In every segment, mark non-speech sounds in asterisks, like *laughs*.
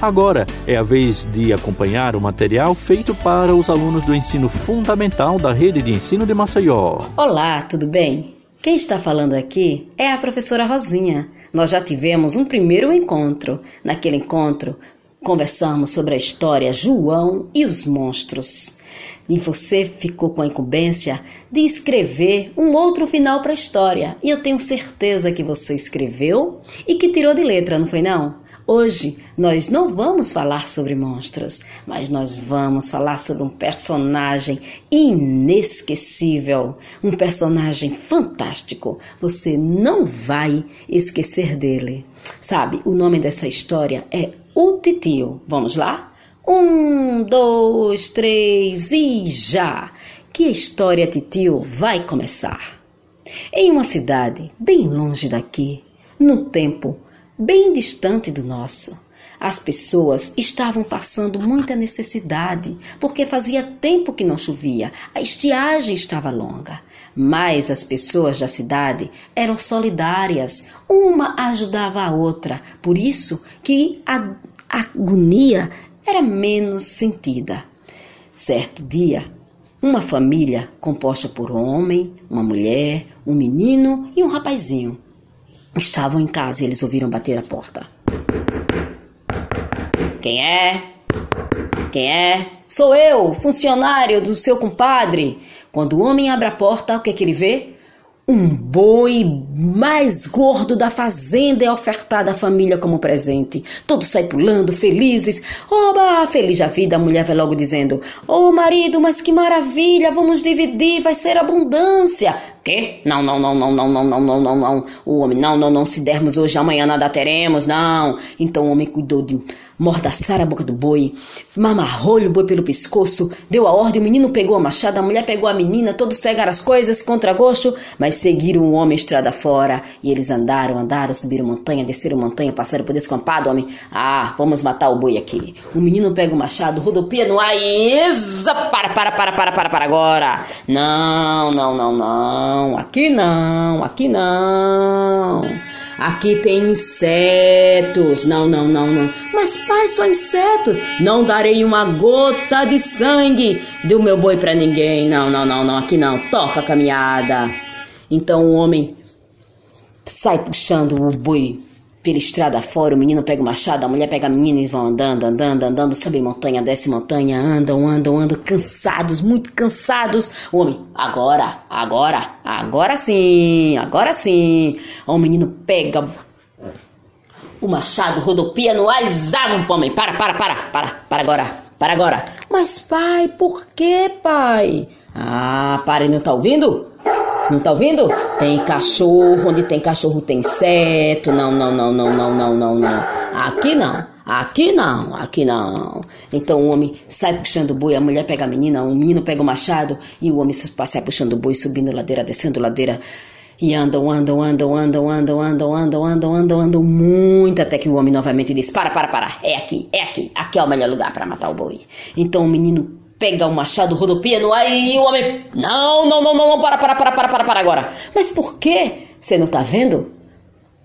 Agora é a vez de acompanhar o material feito para os alunos do ensino fundamental da rede de ensino de Maceió. Olá, tudo bem? Quem está falando aqui é a professora Rosinha. Nós já tivemos um primeiro encontro. Naquele encontro, conversamos sobre a história João e os monstros. E você ficou com a incumbência de escrever um outro final para a história. E eu tenho certeza que você escreveu e que tirou de letra, não foi não? Hoje nós não vamos falar sobre monstros, mas nós vamos falar sobre um personagem inesquecível, um personagem fantástico. Você não vai esquecer dele. Sabe, o nome dessa história é O Titio. Vamos lá? Um, dois, três e já! Que a história, Titio, vai começar. Em uma cidade bem longe daqui, no tempo bem distante do nosso. As pessoas estavam passando muita necessidade, porque fazia tempo que não chovia, a estiagem estava longa. Mas as pessoas da cidade eram solidárias, uma ajudava a outra, por isso que a agonia era menos sentida. Certo dia, uma família composta por um homem, uma mulher, um menino e um rapazinho Estavam em casa e eles ouviram bater a porta. Quem é? Quem é? Sou eu, funcionário do seu compadre. Quando o homem abre a porta, o que, é que ele vê? Um boi mais gordo da fazenda é ofertado à família como presente. Todos saem pulando, felizes. Oba, feliz da vida, a mulher vai logo dizendo: Ô oh, marido, mas que maravilha, vamos dividir, vai ser abundância. Quê? Não, não, não, não, não, não, não, não, não, não. O homem, não, não, não, se dermos hoje, amanhã nada teremos, não. Então o homem cuidou de mordaçar a boca do boi, mamarrou-lhe o boi pelo pescoço, deu a ordem, o menino pegou a machada, a mulher pegou a menina, todos pegaram as coisas contra gosto, mas seguiram o homem estrada fora, e eles andaram, andaram, subiram montanha, desceram montanha, passaram por descampado, homem, ah, vamos matar o boi aqui. O menino pega o machado, rodopia no ar e... Para, para, para, para, para, para agora. Não, não, não, não, aqui não, aqui não. Aqui tem insetos. Não, não, não, não. Mas, pai, só insetos. Não darei uma gota de sangue do meu boi para ninguém. Não, não, não, não. Aqui não. Toca a caminhada. Então o homem sai puxando o boi pela estrada fora, o menino pega o machado, a mulher pega a menina e vão andando, andando, andando, sobe montanha, desce montanha, andam, andam, andam, cansados, muito cansados. O homem, agora, agora, agora sim, agora sim. O menino pega o machado, rodopia no ar, o homem, para, para, para, para, para agora, para agora. Mas pai, por que, pai? Ah, pare, não tá ouvindo? Não tá ouvindo? Tem cachorro, onde tem cachorro tem inseto. Não, não, não, não, não, não, não, não. Aqui não. Aqui não, aqui não. Então o homem sai puxando o boi, a mulher pega a menina, o menino pega o machado e o homem sai puxando o boi, subindo ladeira, descendo ladeira. E andam, andam, andam, andam, andam, andam, andam, andam, andam, andam muito até que o homem novamente diz: Para, para, para, é aqui, é aqui, aqui é o melhor lugar para matar o boi. Então o menino pega o machado, rodopia no ar e o homem. Não, não, não, não, não, para, para, para, para, para, para agora. Mas por quê? Você não tá vendo?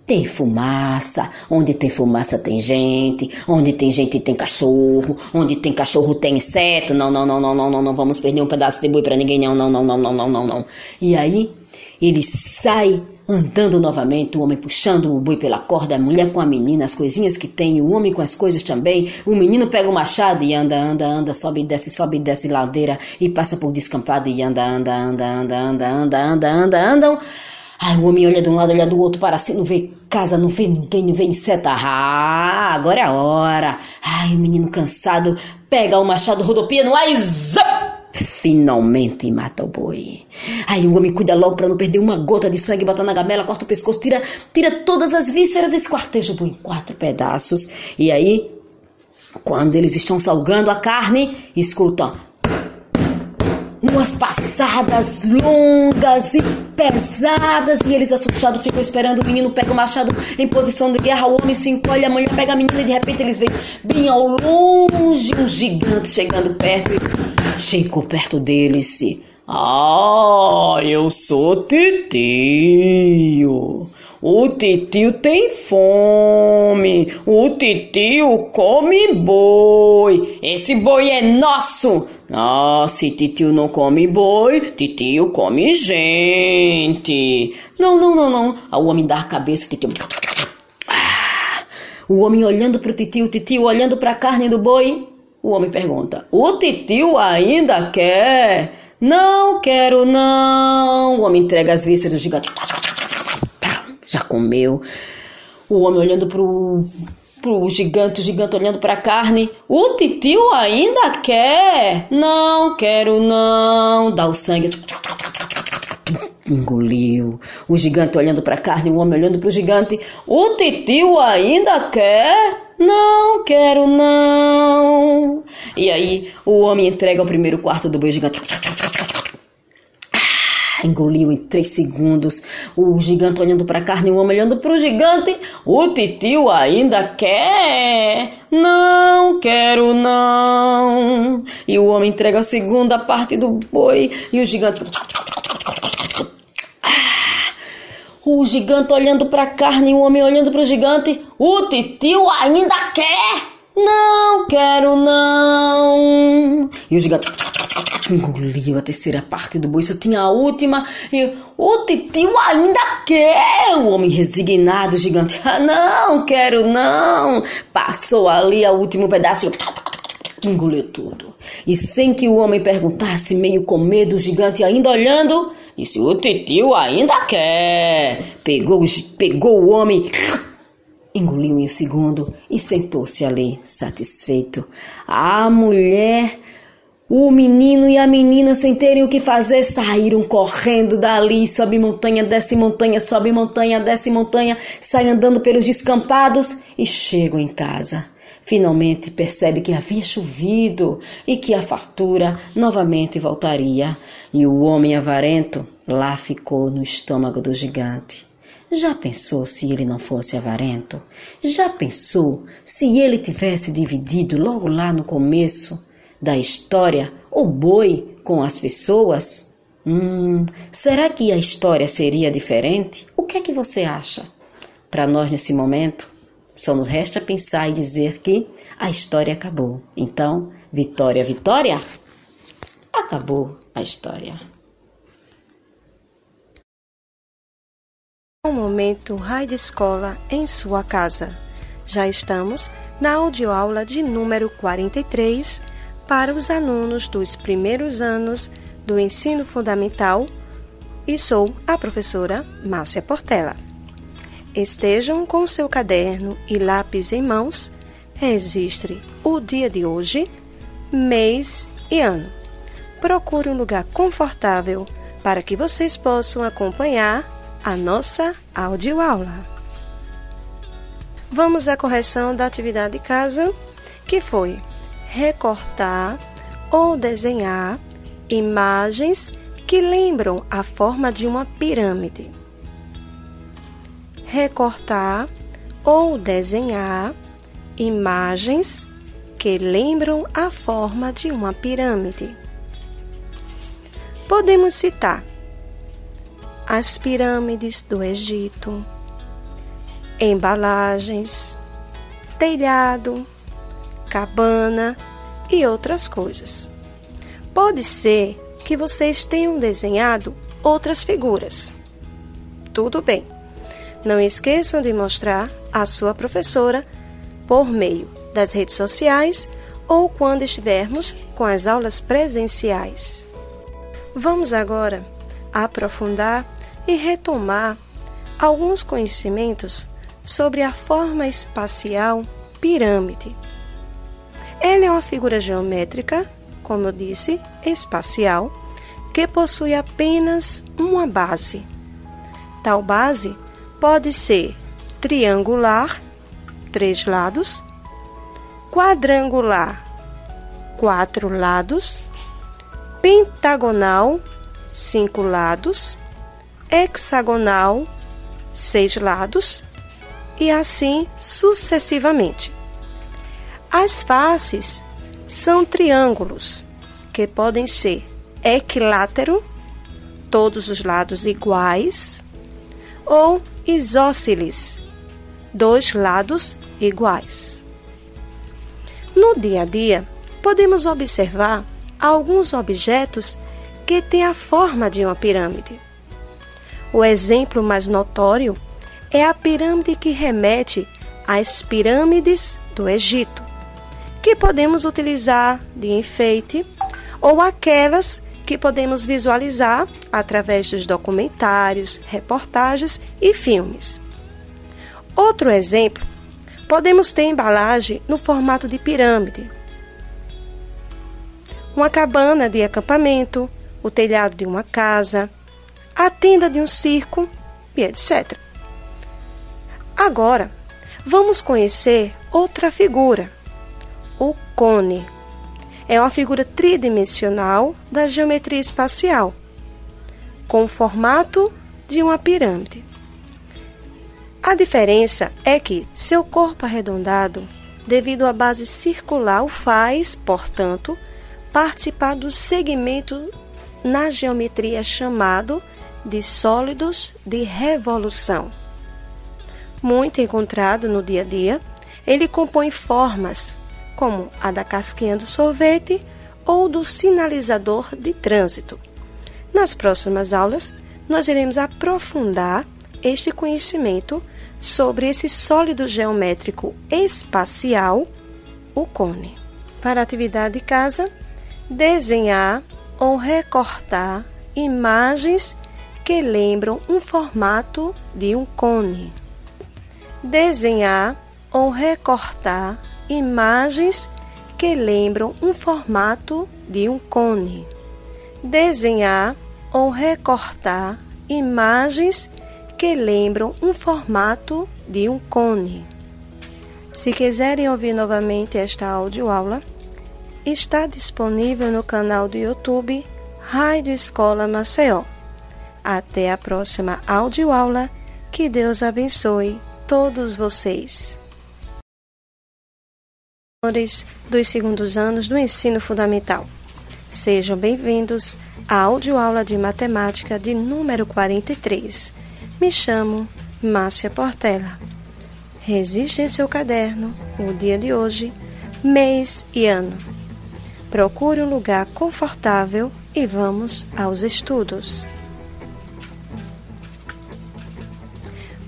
Tem fumaça, onde tem fumaça tem gente, onde tem gente tem cachorro, onde tem cachorro tem inseto. Não, não, não, não, não, não, não vamos perder um pedaço de boi para ninguém, não, não, não, não, não, não, não, não. E aí ele sai andando novamente, o homem puxando o boi pela corda, a mulher com a menina, as coisinhas que tem, o homem com as coisas também. O menino pega o machado e anda, anda, anda, sobe e desce, sobe e desce ladeira e passa por descampado e anda, anda, anda, anda, anda, anda, anda, anda, andam. Ai, o homem olha de um lado, olha do outro, para assim, não vê casa, não vê ninguém, não vê inseto. Ah, agora é a hora. Ai, o menino cansado pega o machado, rodopia no ar e zap! Finalmente mata o boi. Aí o homem cuida logo para não perder uma gota de sangue, bota na gamela, corta o pescoço, tira, tira todas as vísceras, esquarteja o boi em quatro pedaços. E aí, quando eles estão salgando a carne, escutam umas passadas longas e pesadas. E eles assustados ficam esperando. O menino pega o machado em posição de guerra. O homem se encolhe, a mulher pega a menina e de repente eles veem bem ao longe um gigante chegando perto. E chegou perto deles. Ah, eu sou Titio. O titio tem fome. O titio come boi. Esse boi é nosso. Ah, se titio não come boi, titio come gente. Não, não, não, não. Ah, o homem dá a cabeça, o titio. Ah, o homem olhando para o titio, o titio olhando para a carne do boi. O homem pergunta: O titio ainda quer? Não quero, não. O homem entrega as vísceras do gigante. Já comeu. O homem olhando pro, pro gigante, o gigante olhando pra carne. O titio ainda quer? Não quero, não. Dá o sangue. Engoliu. O gigante olhando pra carne, o homem olhando pro gigante. O titio ainda quer? Não quero, não. E aí o homem entrega o primeiro quarto do boi gigante. Ah, engoliu em três segundos. O gigante olhando para a carne, o homem olhando para o gigante. O titio ainda quer? Não quero, não. E o homem entrega a segunda parte do boi e o gigante. O gigante olhando para a carne, o homem olhando para o gigante. O titio ainda quer? Não quero, não. E o gigante engoliu a terceira parte do boi, só tinha a última. E o titio ainda quer. O homem resignado, gigante. Ah, não quero, não. Passou ali o último pedaço. Engoliu tudo. E sem que o homem perguntasse, meio com medo, o gigante ainda olhando Disse: O titio ainda quer. Pegou, pegou o homem, engoliu em um segundo e sentou-se ali, satisfeito. A mulher. O menino e a menina, sem terem o que fazer, saíram correndo dali, sobe montanha, desce montanha, sobe montanha, desce montanha, saem andando pelos descampados e chegam em casa. Finalmente percebe que havia chovido e que a fartura novamente voltaria. E o homem avarento lá ficou no estômago do gigante. Já pensou se ele não fosse avarento? Já pensou se ele tivesse dividido logo lá no começo da história o boi com as pessoas? Hum, será que a história seria diferente? O que é que você acha? Para nós nesse momento, só nos resta pensar e dizer que a história acabou. Então, vitória, vitória, acabou a história. Um momento de Escola em sua casa. Já estamos na audioaula de número 43 para os alunos dos primeiros anos do ensino fundamental e sou a professora Márcia Portela. Estejam com seu caderno e lápis em mãos, registre o dia de hoje, mês e ano. Procure um lugar confortável para que vocês possam acompanhar a nossa audioaula. Vamos à correção da atividade de casa, que foi recortar ou desenhar imagens que lembram a forma de uma pirâmide recortar ou desenhar imagens que lembram a forma de uma pirâmide. Podemos citar as pirâmides do Egito, embalagens, telhado, cabana e outras coisas. Pode ser que vocês tenham desenhado outras figuras. Tudo bem. Não esqueçam de mostrar à sua professora por meio das redes sociais ou quando estivermos com as aulas presenciais. Vamos agora aprofundar e retomar alguns conhecimentos sobre a forma espacial pirâmide. Ela é uma figura geométrica, como eu disse, espacial, que possui apenas uma base. Tal base pode ser triangular, três lados, quadrangular, quatro lados, pentagonal, cinco lados, hexagonal, seis lados e assim sucessivamente. As faces são triângulos que podem ser equilátero, todos os lados iguais, ou isósceles, dois lados iguais. No dia a dia, podemos observar alguns objetos que têm a forma de uma pirâmide. O exemplo mais notório é a pirâmide que remete às pirâmides do Egito, que podemos utilizar de enfeite, ou aquelas que podemos visualizar através dos documentários, reportagens e filmes. Outro exemplo, podemos ter embalagem no formato de pirâmide. Uma cabana de acampamento, o telhado de uma casa, a tenda de um circo e etc. Agora, vamos conhecer outra figura, o cone. É uma figura tridimensional da geometria espacial, com o formato de uma pirâmide. A diferença é que seu corpo arredondado, devido à base circular, o faz, portanto, participar do segmento na geometria chamado de sólidos de revolução. Muito encontrado no dia a dia, ele compõe formas como a da casquinha do sorvete ou do sinalizador de trânsito. Nas próximas aulas, nós iremos aprofundar este conhecimento sobre esse sólido geométrico espacial, o cone. Para a atividade de casa, desenhar ou recortar imagens que lembram um formato de um cone. Desenhar ou recortar imagens que lembram um formato de um cone. Desenhar ou recortar imagens que lembram um formato de um cone. Se quiserem ouvir novamente esta audioaula, está disponível no canal do YouTube Rádio Escola Maceió. Até a próxima audioaula. Que Deus abençoe todos vocês dos segundos anos do ensino fundamental. Sejam bem-vindos à audioaula de matemática de número 43. Me chamo Márcia Portela. Resiste em seu caderno o dia de hoje, mês e ano. Procure um lugar confortável e vamos aos estudos.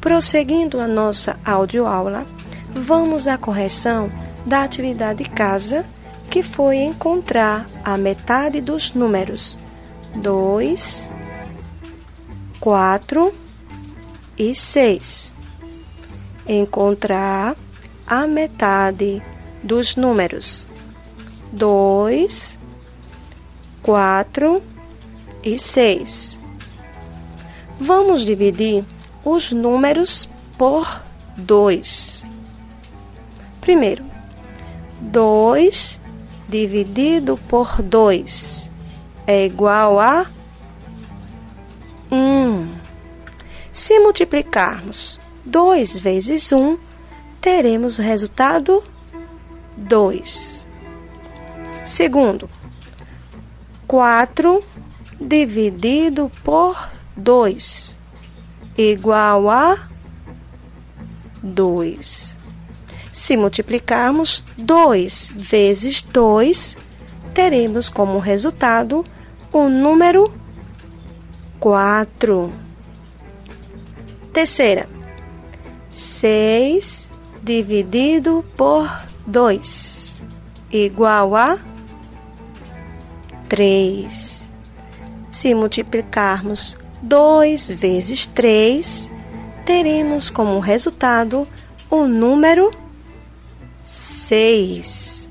Prosseguindo a nossa audioaula, vamos à correção da atividade de casa, que foi encontrar a metade dos números 2, 4 e 6. Encontrar a metade dos números 2, 4 e 6. Vamos dividir os números por 2. Primeiro, 2 dividido por 2 é igual a 1. Se multiplicarmos 2 vezes 1, teremos o resultado 2. Segundo, 4 dividido por 2 igual a 2. Se multiplicarmos 2 vezes 2, teremos como resultado o número 4. Terceira, 6 dividido por 2 igual a 3. Se multiplicarmos 2 vezes 3, teremos como resultado o número 6.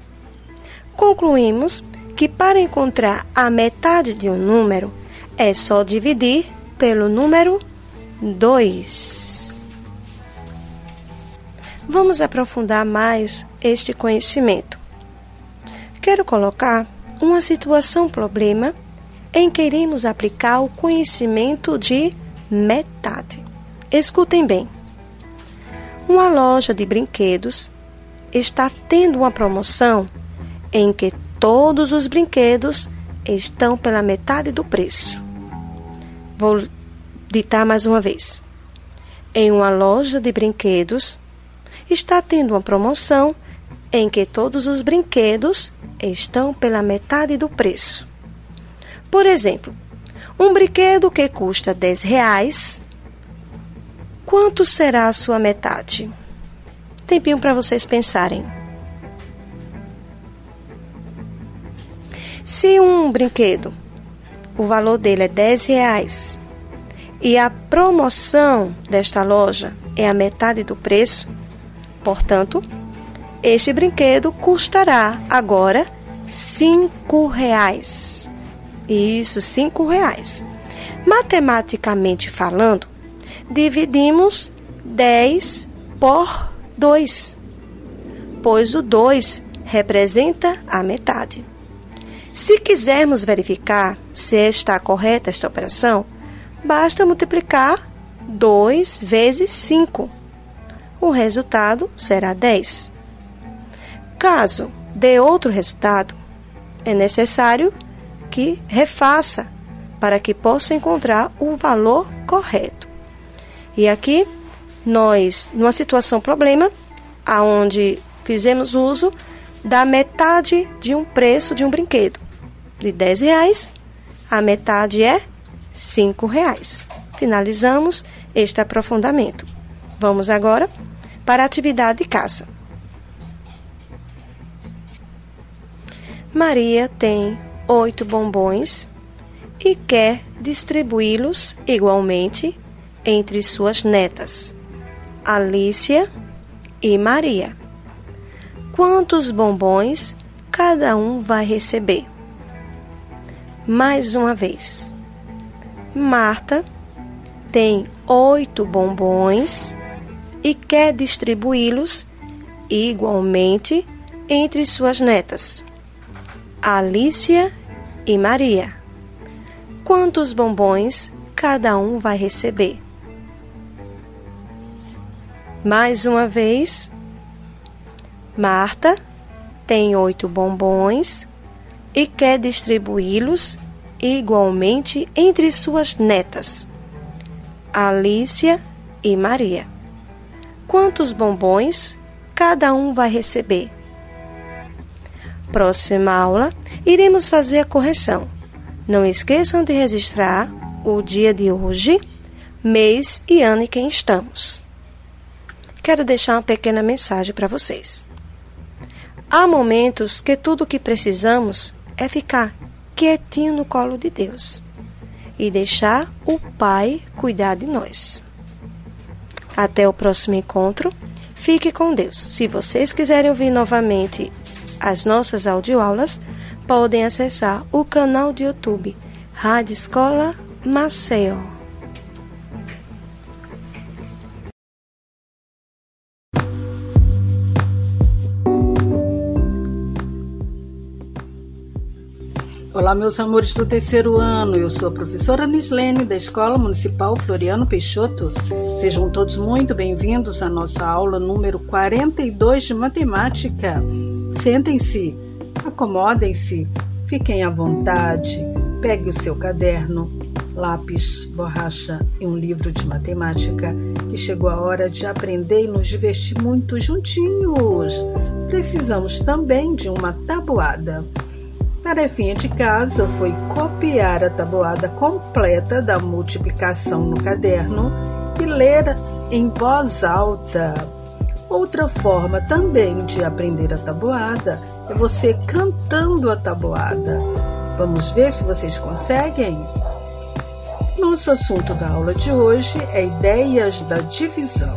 Concluímos que para encontrar a metade de um número é só dividir pelo número 2. Vamos aprofundar mais este conhecimento. Quero colocar uma situação-problema em que iremos aplicar o conhecimento de metade. Escutem bem. Uma loja de brinquedos está tendo uma promoção em que todos os brinquedos estão pela metade do preço. Vou ditar mais uma vez. em uma loja de brinquedos, está tendo uma promoção em que todos os brinquedos estão pela metade do preço. Por exemplo, um brinquedo que custa 10 reais, quanto será a sua metade? Tempinho para vocês pensarem. Se um brinquedo, o valor dele é 10 reais, e a promoção desta loja é a metade do preço, portanto, este brinquedo custará agora cinco reais. Isso, cinco reais. Matematicamente falando, dividimos 10 por 2, pois o 2 representa a metade. Se quisermos verificar se está correta esta operação, basta multiplicar 2 vezes 5. O resultado será 10. Caso dê outro resultado, é necessário que refaça para que possa encontrar o valor correto. E aqui nós, numa situação problema, aonde fizemos uso da metade de um preço de um brinquedo de 10 reais, a metade é 5 reais. Finalizamos este aprofundamento. Vamos agora para a atividade de casa. Maria tem oito bombons e quer distribuí-los igualmente entre suas netas, Alicia e Maria. Quantos bombons cada um vai receber? mais uma vez. Marta tem oito bombons e quer distribuí-los igualmente entre suas netas, Alicia e Maria. Quantos bombons cada um vai receber? Mais uma vez, Marta tem oito bombons e quer distribuí-los igualmente entre suas netas, Alicia e Maria. Quantos bombons cada um vai receber? Próxima aula, iremos fazer a correção. Não esqueçam de registrar o dia de hoje, mês e ano em que estamos. Quero deixar uma pequena mensagem para vocês. Há momentos que tudo o que precisamos é ficar quietinho no colo de Deus e deixar o Pai cuidar de nós. Até o próximo encontro. Fique com Deus. Se vocês quiserem ouvir novamente as nossas audioaulas, podem acessar o canal do YouTube Rádio Escola Maceió. Olá, meus amores do terceiro ano. Eu sou a professora Nislene da Escola Municipal Floriano Peixoto. Sejam todos muito bem-vindos à nossa aula número 42 de matemática. Sentem-se, acomodem-se, fiquem à vontade, pegue o seu caderno, lápis, borracha e um livro de matemática, que chegou a hora de aprender e nos divertir muito juntinhos. Precisamos também de uma tabuada. Tarefinha de casa foi copiar a tabuada completa da multiplicação no caderno e ler em voz alta. Outra forma também de aprender a tabuada é você cantando a tabuada. Vamos ver se vocês conseguem? Nosso assunto da aula de hoje é ideias da divisão.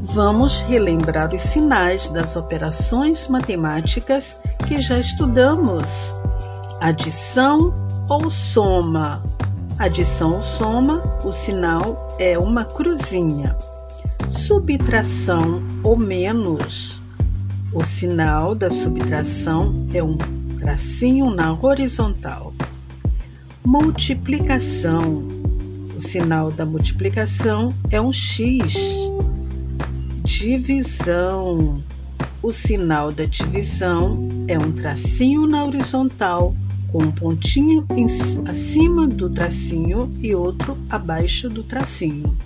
Vamos relembrar os sinais das operações matemáticas que já estudamos. Adição ou soma. Adição ou soma, o sinal é uma cruzinha. Subtração ou menos. O sinal da subtração é um tracinho na horizontal. Multiplicação. O sinal da multiplicação é um X. Divisão. O sinal da divisão é um tracinho na horizontal, com um pontinho em, acima do tracinho e outro abaixo do tracinho.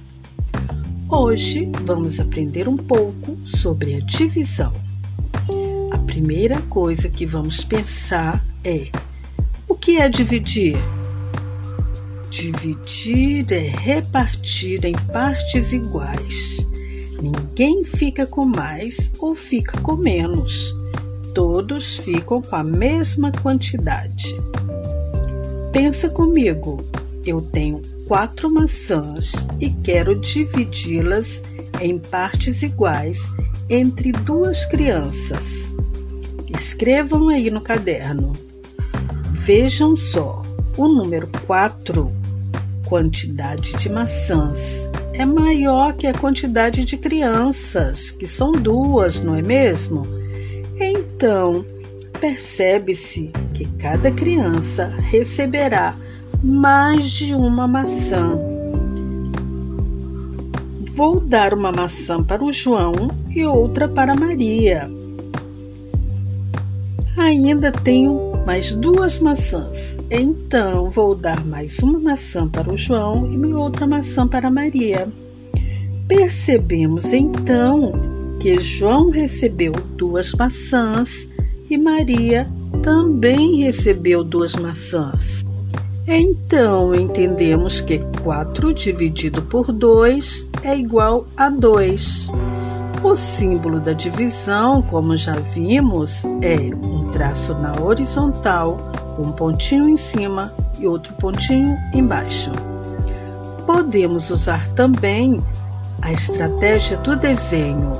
Hoje vamos aprender um pouco sobre a divisão. A primeira coisa que vamos pensar é: o que é dividir? Dividir é repartir em partes iguais. Ninguém fica com mais ou fica com menos. Todos ficam com a mesma quantidade. Pensa comigo. Eu tenho quatro maçãs e quero dividi-las em partes iguais entre duas crianças. Escrevam aí no caderno. Vejam só, o número 4 quantidade de maçãs é maior que a quantidade de crianças, que são duas, não é mesmo? Então, percebe-se que cada criança receberá mais de uma maçã. Vou dar uma maçã para o João e outra para Maria. Ainda tenho mais duas maçãs. Então vou dar mais uma maçã para o João e outra maçã para Maria. Percebemos então que João recebeu duas maçãs e Maria também recebeu duas maçãs. Então entendemos que 4 dividido por 2 é igual a 2. O símbolo da divisão, como já vimos, é um traço na horizontal, um pontinho em cima e outro pontinho embaixo. Podemos usar também a estratégia do desenho.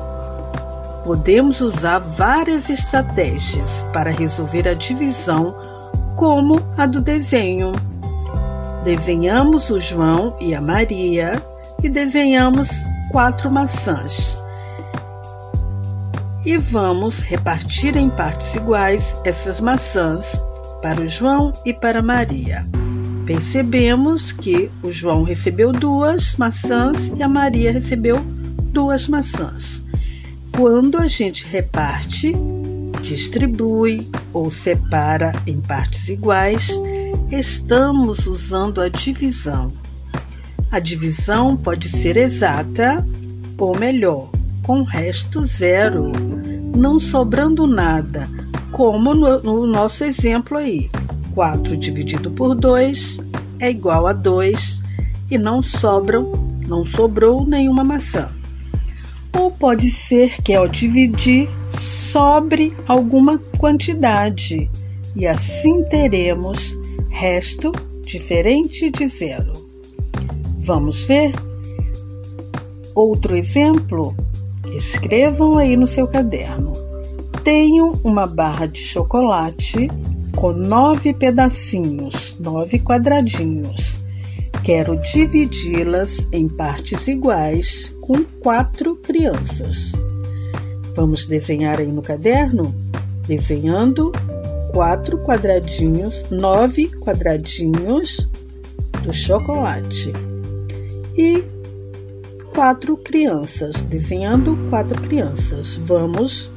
Podemos usar várias estratégias para resolver a divisão, como a do desenho. Desenhamos o João e a Maria e desenhamos quatro maçãs e vamos repartir em partes iguais essas maçãs para o João e para Maria. Percebemos que o João recebeu duas maçãs e a Maria recebeu duas maçãs. Quando a gente reparte, distribui ou separa em partes iguais, estamos usando a divisão. A divisão pode ser exata ou melhor, com resto zero, não sobrando nada, como no, no nosso exemplo aí. 4 dividido por 2 é igual a 2 e não sobram, não sobrou nenhuma maçã. Ou pode ser que ao dividir sobre alguma quantidade e assim teremos resto diferente de zero. Vamos ver? Outro exemplo Escrevam aí no seu caderno. Tenho uma barra de chocolate com nove pedacinhos, nove quadradinhos. Quero dividi-las em partes iguais com quatro crianças. Vamos desenhar aí no caderno? Desenhando quatro quadradinhos, nove quadradinhos do chocolate. E quatro crianças, desenhando quatro crianças. Vamos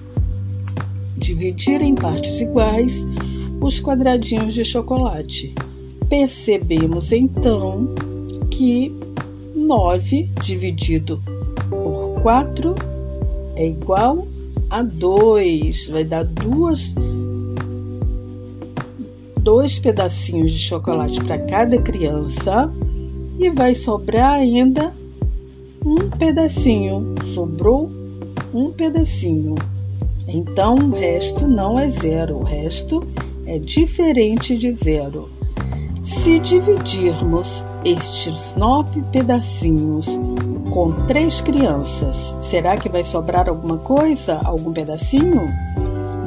dividir em partes iguais os quadradinhos de chocolate. Percebemos então que 9 dividido por 4 é igual a 2. Vai dar duas dois pedacinhos de chocolate para cada criança e vai sobrar ainda um pedacinho, sobrou um pedacinho. Então o resto não é zero, o resto é diferente de zero. Se dividirmos estes nove pedacinhos com três crianças, será que vai sobrar alguma coisa, algum pedacinho?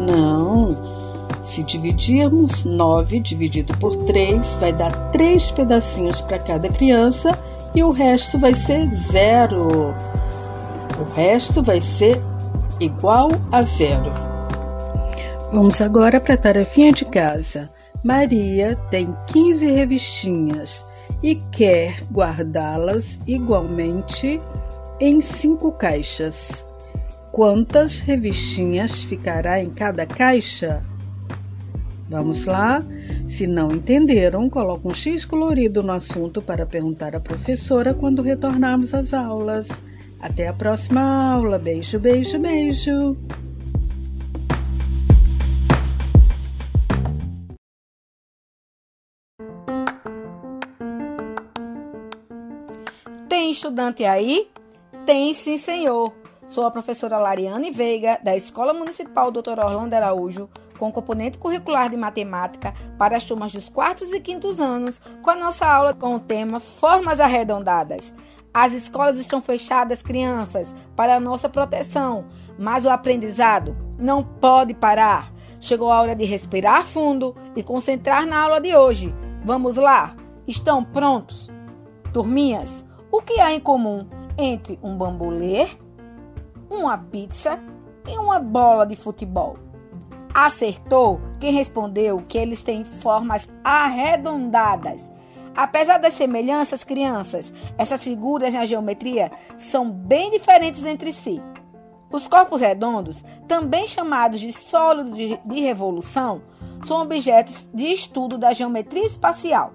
Não. Se dividirmos nove dividido por três, vai dar três pedacinhos para cada criança e o resto vai ser zero. O resto vai ser igual a zero. Vamos agora para a tarefinha de casa. Maria tem 15 revistinhas e quer guardá-las igualmente em cinco caixas. Quantas revistinhas ficará em cada caixa? Vamos lá? Se não entenderam, coloque um X colorido no assunto para perguntar à professora quando retornarmos às aulas. Até a próxima aula. Beijo, beijo, beijo. Tem estudante aí? Tem sim, senhor. Sou a professora Lariane Veiga, da Escola Municipal Dr. Orlando Araújo, com componente curricular de matemática para as turmas dos quartos e quintos anos, com a nossa aula com o tema Formas Arredondadas. As escolas estão fechadas, crianças, para a nossa proteção, mas o aprendizado não pode parar. Chegou a hora de respirar fundo e concentrar na aula de hoje. Vamos lá? Estão prontos? Turminhas, o que há em comum entre um bambolê, uma pizza e uma bola de futebol? Acertou quem respondeu que eles têm formas arredondadas. Apesar das semelhanças, crianças, essas figuras na geometria são bem diferentes entre si. Os corpos redondos, também chamados de sólidos de revolução, são objetos de estudo da geometria espacial.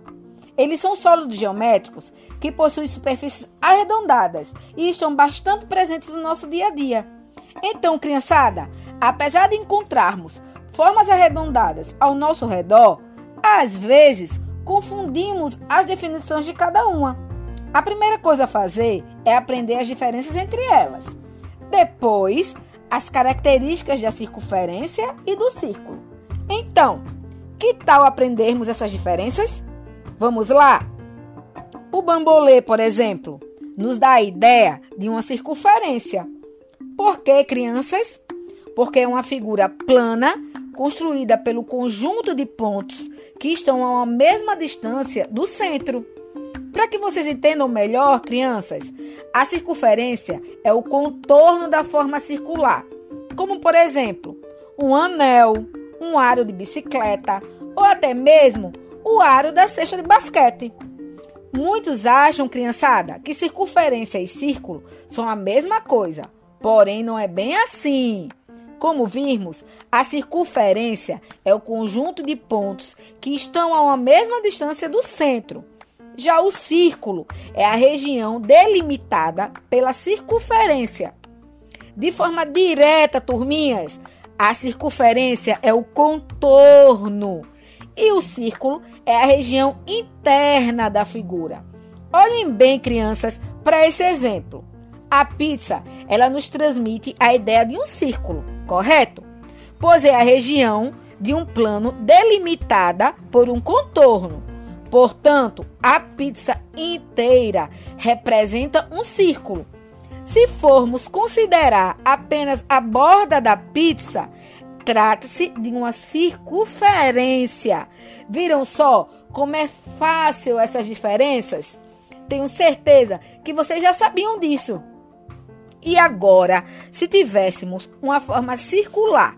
Eles são sólidos geométricos que possuem superfícies arredondadas e estão bastante presentes no nosso dia a dia. Então, criançada, apesar de encontrarmos formas arredondadas ao nosso redor, às vezes confundimos as definições de cada uma. A primeira coisa a fazer é aprender as diferenças entre elas. Depois, as características da circunferência e do círculo. Então, que tal aprendermos essas diferenças? Vamos lá? O bambolê, por exemplo, nos dá a ideia de uma circunferência. Por que, crianças? Porque é uma figura plana construída pelo conjunto de pontos que estão a uma mesma distância do centro. Para que vocês entendam melhor, crianças, a circunferência é o contorno da forma circular, como por exemplo, um anel, um aro de bicicleta ou até mesmo o aro da cesta de basquete. Muitos acham, criançada, que circunferência e círculo são a mesma coisa, porém não é bem assim. Como vimos, a circunferência é o conjunto de pontos que estão a uma mesma distância do centro. Já o círculo é a região delimitada pela circunferência. De forma direta, turminhas, a circunferência é o contorno e o círculo é a região interna da figura. Olhem bem, crianças, para esse exemplo. A pizza, ela nos transmite a ideia de um círculo, correto? Pois é a região de um plano delimitada por um contorno. Portanto, a pizza inteira representa um círculo. Se formos considerar apenas a borda da pizza, trata-se de uma circunferência. Viram só como é fácil essas diferenças? Tenho certeza que vocês já sabiam disso. E agora, se tivéssemos uma forma circular,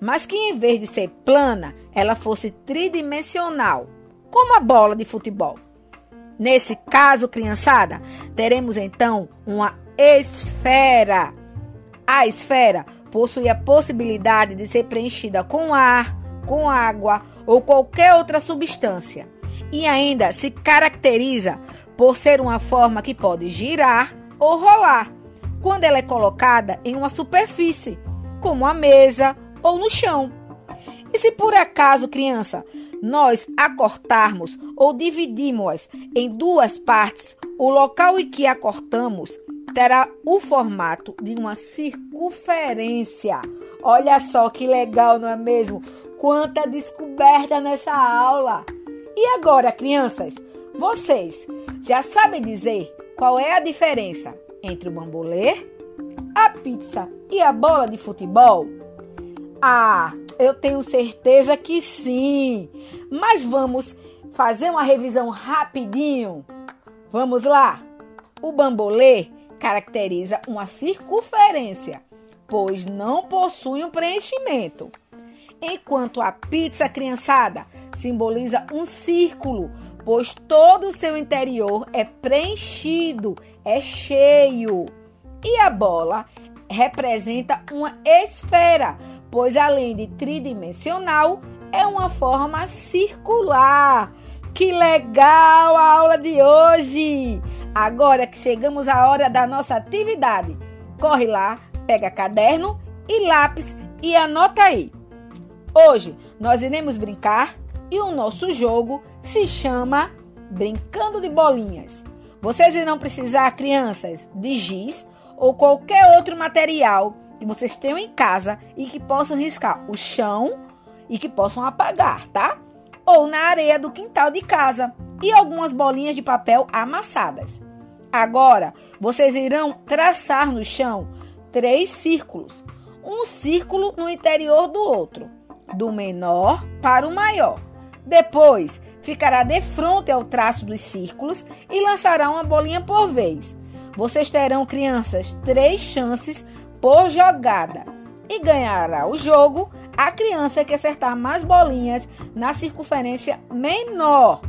mas que em vez de ser plana, ela fosse tridimensional, como a bola de futebol. Nesse caso, criançada, teremos então uma esfera. A esfera possui a possibilidade de ser preenchida com ar, com água ou qualquer outra substância. E ainda se caracteriza por ser uma forma que pode girar ou rolar quando ela é colocada em uma superfície, como a mesa ou no chão. E se por acaso, criança, nós acortarmos ou dividirmos em duas partes, o local em que acortamos terá o formato de uma circunferência. Olha só que legal, não é mesmo? Quanta descoberta nessa aula! E agora, crianças, vocês já sabem dizer qual é a diferença entre o bambolê, a pizza e a bola de futebol? Ah, eu tenho certeza que sim. Mas vamos fazer uma revisão rapidinho. Vamos lá. O bambolê caracteriza uma circunferência, pois não possui um preenchimento. Enquanto a pizza criançada simboliza um círculo, pois todo o seu interior é preenchido, é cheio. E a bola representa uma esfera, pois além de tridimensional, é uma forma circular. Que legal a aula de hoje! Agora que chegamos à hora da nossa atividade, corre lá, pega caderno e lápis e anota aí. Hoje nós iremos brincar e o nosso jogo se chama Brincando de Bolinhas. Vocês irão precisar, crianças, de giz ou qualquer outro material que vocês tenham em casa e que possam riscar o chão e que possam apagar, tá? Ou na areia do quintal de casa e algumas bolinhas de papel amassadas. Agora, vocês irão traçar no chão três círculos, um círculo no interior do outro, do menor para o maior. Depois, ficará de frente ao traço dos círculos e lançará uma bolinha por vez. Vocês terão, crianças, três chances por jogada e ganhará o jogo a criança que acertar mais bolinhas na circunferência menor.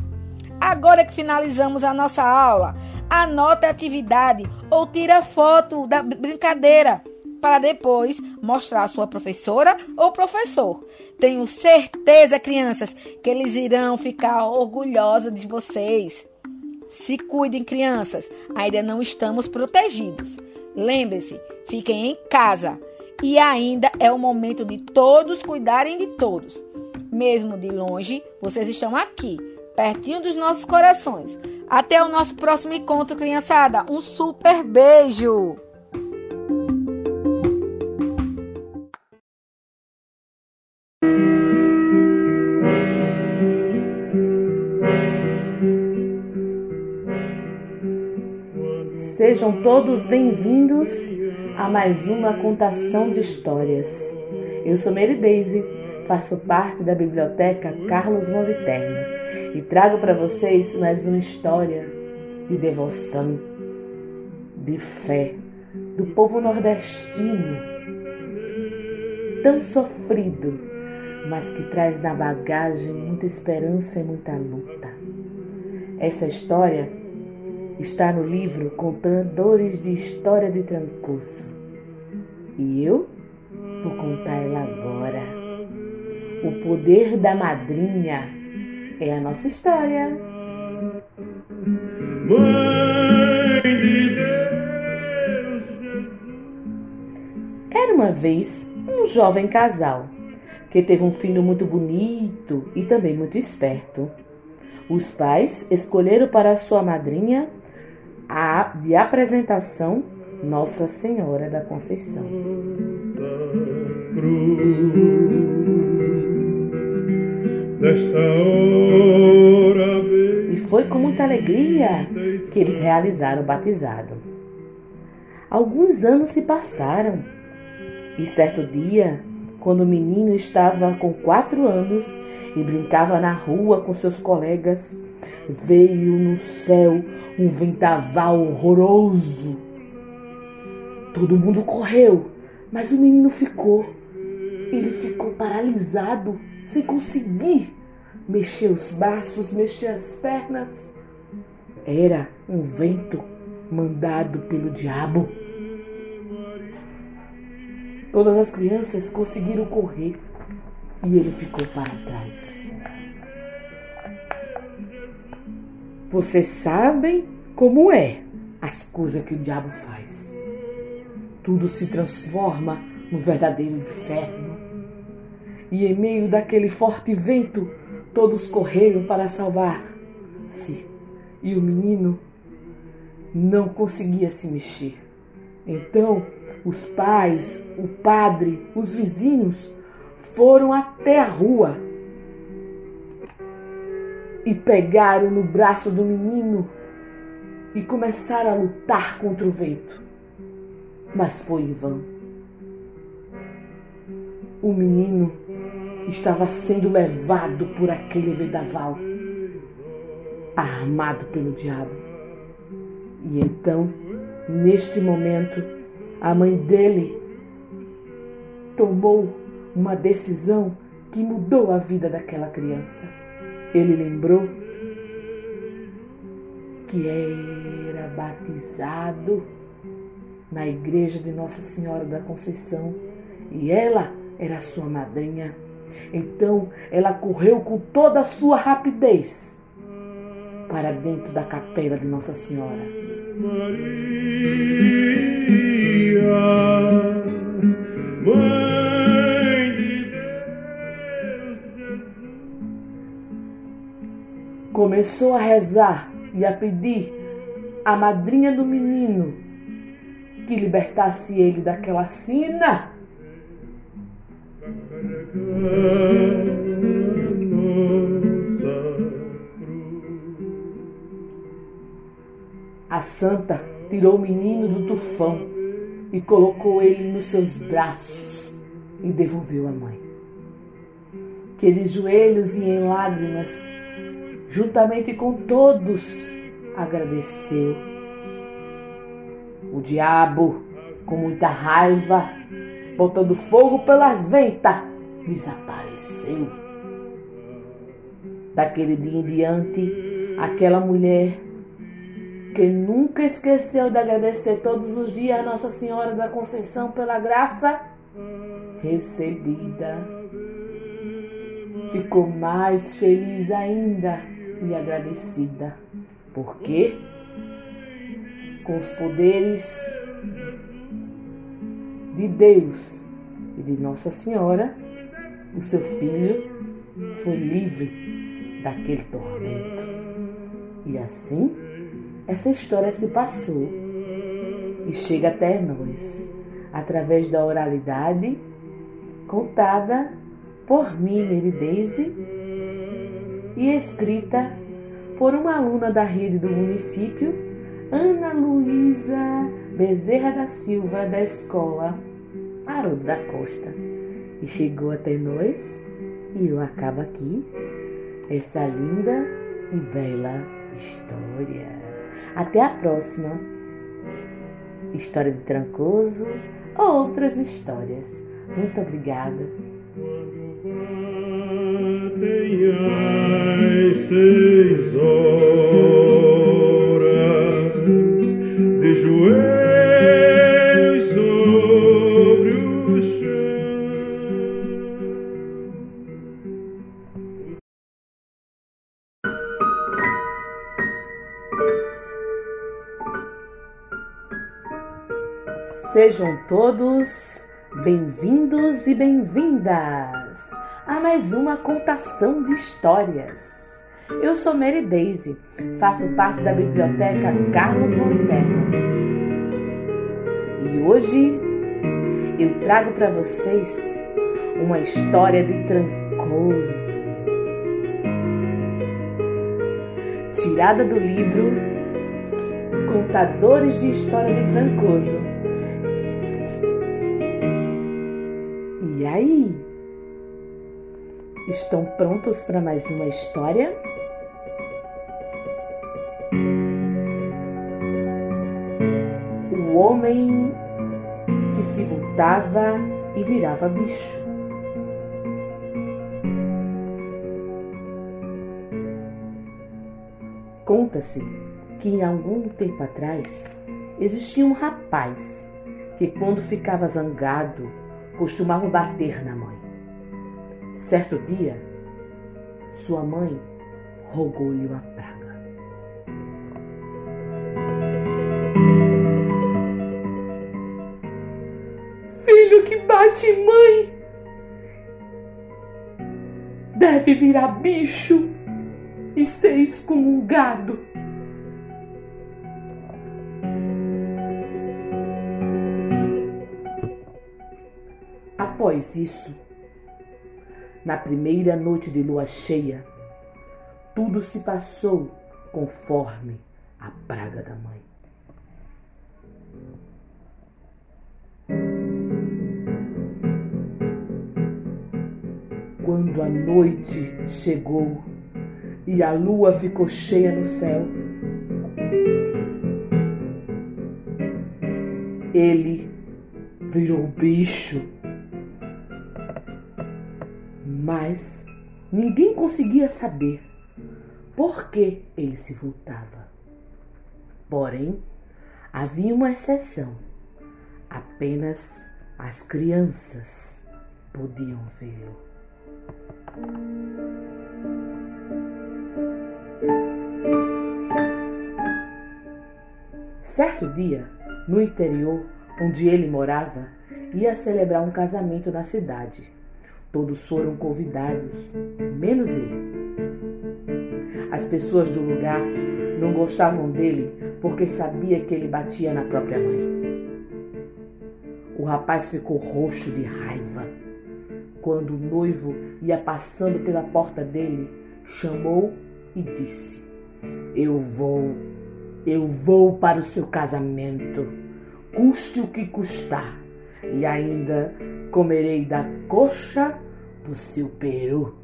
Agora que finalizamos a nossa aula, anota a atividade ou tira foto da brincadeira para depois mostrar à sua professora ou professor. Tenho certeza, crianças, que eles irão ficar orgulhosos de vocês. Se cuidem, crianças, ainda não estamos protegidos. Lembre-se, fiquem em casa. E ainda é o momento de todos cuidarem de todos. Mesmo de longe, vocês estão aqui pertinho dos nossos corações. Até o nosso próximo encontro, criançada. Um super beijo! Sejam todos bem-vindos a mais uma contação de histórias. Eu sou Mary Daisy, faço parte da Biblioteca Carlos Moliterno e trago para vocês mais uma história de devoção, de fé do povo nordestino, tão sofrido, mas que traz na bagagem muita esperança e muita luta. Essa história está no livro Contadores de História de Trancoso. E eu vou contar ela agora. O poder da madrinha é a nossa história. Mãe de Deus, Era uma vez um jovem casal que teve um filho muito bonito e também muito esperto. Os pais escolheram para sua madrinha de apresentação Nossa Senhora da Conceição. E foi com muita alegria que eles realizaram o batizado. Alguns anos se passaram e certo dia, quando o menino estava com quatro anos e brincava na rua com seus colegas, veio no céu um ventaval horroroso. Todo mundo correu, mas o menino ficou. Ele ficou paralisado sem conseguir mexer os braços, mexer as pernas. Era um vento mandado pelo diabo. Todas as crianças conseguiram correr e ele ficou para trás. Vocês sabem como é as coisas que o diabo faz. Tudo se transforma no verdadeiro inferno e em meio daquele forte vento, todos correram para salvar-se. E o menino não conseguia se mexer. Então, os pais, o padre, os vizinhos foram até a rua e pegaram no braço do menino e começaram a lutar contra o vento. Mas foi em vão. O menino estava sendo levado por aquele vendaval, armado pelo diabo. E então, neste momento, a mãe dele tomou uma decisão que mudou a vida daquela criança. Ele lembrou que era batizado na igreja de Nossa Senhora da Conceição e ela era sua madrinha. Então ela correu com toda a sua rapidez para dentro da capela de Nossa Senhora. Maria, Mãe Começou a rezar e a pedir à madrinha do menino que libertasse ele daquela sina. A santa tirou o menino do tufão e colocou ele nos seus braços e devolveu a mãe. Que de joelhos e em lágrimas, juntamente com todos, agradeceu. O diabo, com muita raiva, botando fogo pelas ventas, desapareceu. Daquele dia em diante, aquela mulher que nunca esqueceu de agradecer todos os dias a Nossa Senhora da Conceição pela graça recebida, ficou mais feliz ainda e agradecida, porque com os poderes de Deus e de Nossa Senhora, o seu filho foi livre daquele tormento. E assim, essa história se passou e chega até nós através da oralidade contada por mim, Daisy, e escrita por uma aluna da rede do município, Ana Luísa Bezerra da Silva, da escola Haroldo da Costa. E chegou até nós, e eu acabo aqui, essa linda e bela história. Até a próxima. História de Trancoso ou outras histórias. Muito obrigada. Seis horas de joelhos. Sejam todos bem-vindos e bem-vindas a mais uma contação de histórias. Eu sou Mary Daisy, faço parte da biblioteca Carlos Moliterno. E hoje eu trago para vocês uma história de Trancoso. Tirada do livro Contadores de História de Trancoso aí? Estão prontos para mais uma história? Homem que se voltava e virava bicho. Conta-se que há algum tempo atrás existia um rapaz que, quando ficava zangado costumavam bater na mãe. Certo dia, sua mãe rogou-lhe uma praga. Que bate mãe deve virar bicho e ser excomungado. Após isso, na primeira noite de lua cheia, tudo se passou conforme a praga da mãe. Quando a noite chegou e a lua ficou cheia no céu, ele virou bicho mas ninguém conseguia saber por que ele se voltava. Porém, havia uma exceção: apenas as crianças podiam vê-lo. Certo dia, no interior onde ele morava, ia celebrar um casamento na cidade. Todos foram convidados, menos ele. As pessoas do lugar não gostavam dele porque sabia que ele batia na própria mãe. O rapaz ficou roxo de raiva. Quando o noivo ia passando pela porta dele, chamou e disse: Eu vou, eu vou para o seu casamento, custe o que custar, e ainda comerei da coxa do seu peru.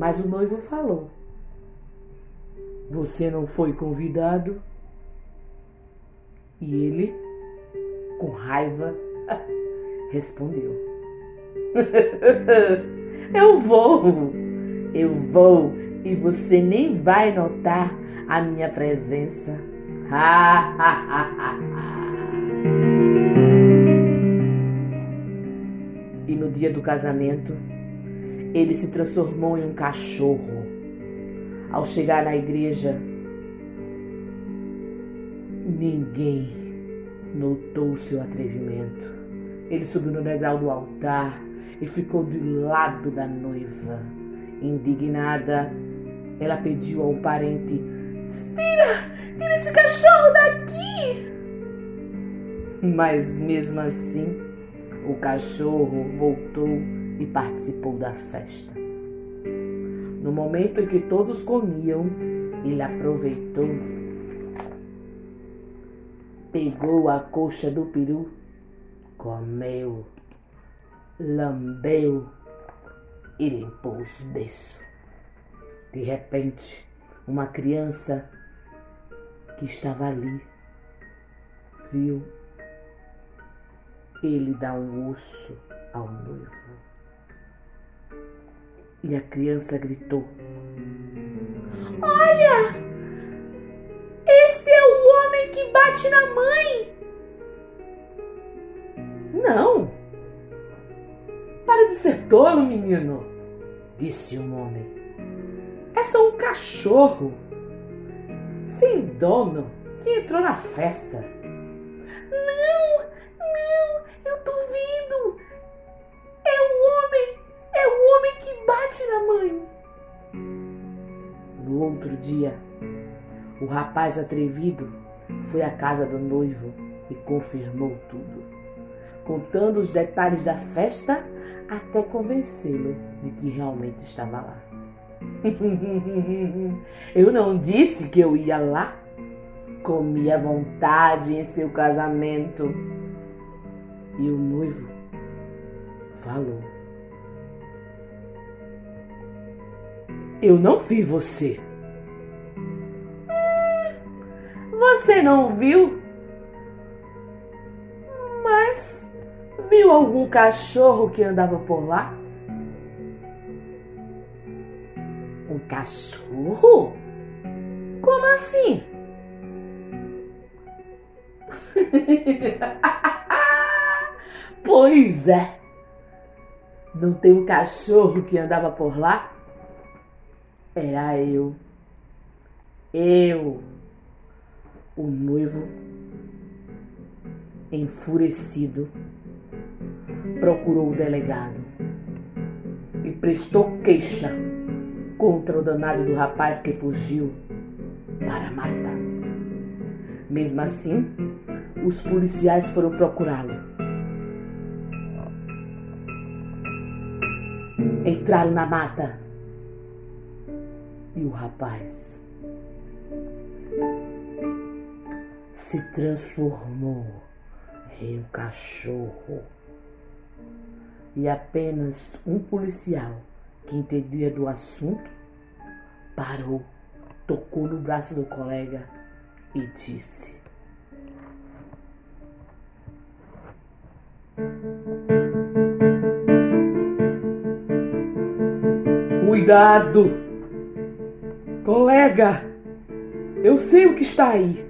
Mas o noivo falou: Você não foi convidado? E ele, com raiva, *laughs* respondeu: *laughs* Eu vou, eu vou e você nem vai notar a minha presença. *laughs* e no dia do casamento, ele se transformou em um cachorro. Ao chegar na igreja, ninguém notou seu atrevimento. Ele subiu no degrau do altar e ficou do lado da noiva. Indignada, ela pediu ao parente: Tira! Tira esse cachorro daqui! Mas mesmo assim, o cachorro voltou e participou da festa. No momento em que todos comiam, ele aproveitou, pegou a coxa do peru, comeu, lambeu e limpou os beiços. De repente, uma criança que estava ali viu ele dar um osso ao noivo. E a criança gritou: Olha! Este é o homem que bate na mãe! Não! Para de ser tolo, menino! Disse o homem. É só um cachorro sem dono que entrou na festa. Não, não, eu tô vendo. É o homem é o homem que bate na mãe. No outro dia, o rapaz atrevido foi à casa do noivo e confirmou tudo, contando os detalhes da festa até convencê-lo de que realmente estava lá. *laughs* eu não disse que eu ia lá? Comi à vontade em seu casamento. E o noivo falou. Eu não vi você. Você não viu? Mas viu algum cachorro que andava por lá? Um cachorro? Como assim? *laughs* pois é. Não tem um cachorro que andava por lá? Era eu. Eu. O noivo, enfurecido, procurou o delegado e prestou queixa contra o danado do rapaz que fugiu para matar. Mesmo assim, os policiais foram procurá-lo. Entraram na mata e o rapaz se transformou em um cachorro. E apenas um policial que entendia do assunto parou, tocou no braço do colega e disse: Cuidado! Colega, eu sei o que está aí,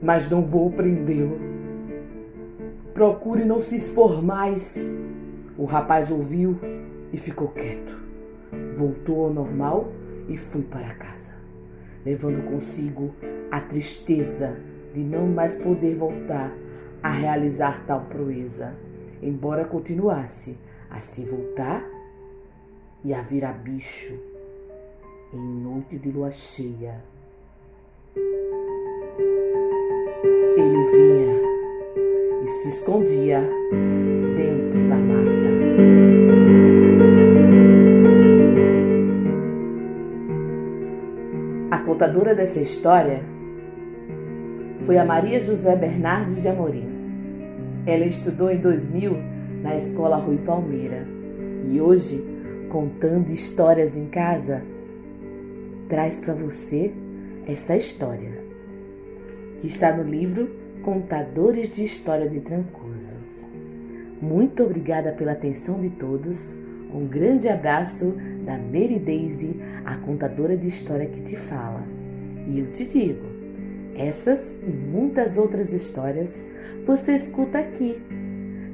mas não vou prendê-lo. Procure não se expor mais. O rapaz ouviu e ficou quieto. Voltou ao normal e foi para casa. levando consigo a tristeza de não mais poder voltar a realizar tal proeza, embora continuasse a se voltar e a virar bicho em noite de lua cheia. Ele vinha e se escondia dentro da mata. A contadora dessa história foi a Maria José Bernardes de Amorim. Ela estudou em 2000 na Escola Rui Palmeira e hoje, contando histórias em casa, traz para você essa história que está no livro Contadores de História de Trancoso. Muito obrigada pela atenção de todos. Um grande abraço da Mary Daisy, a contadora de história que te fala. E eu te digo, essas e muitas outras histórias você escuta aqui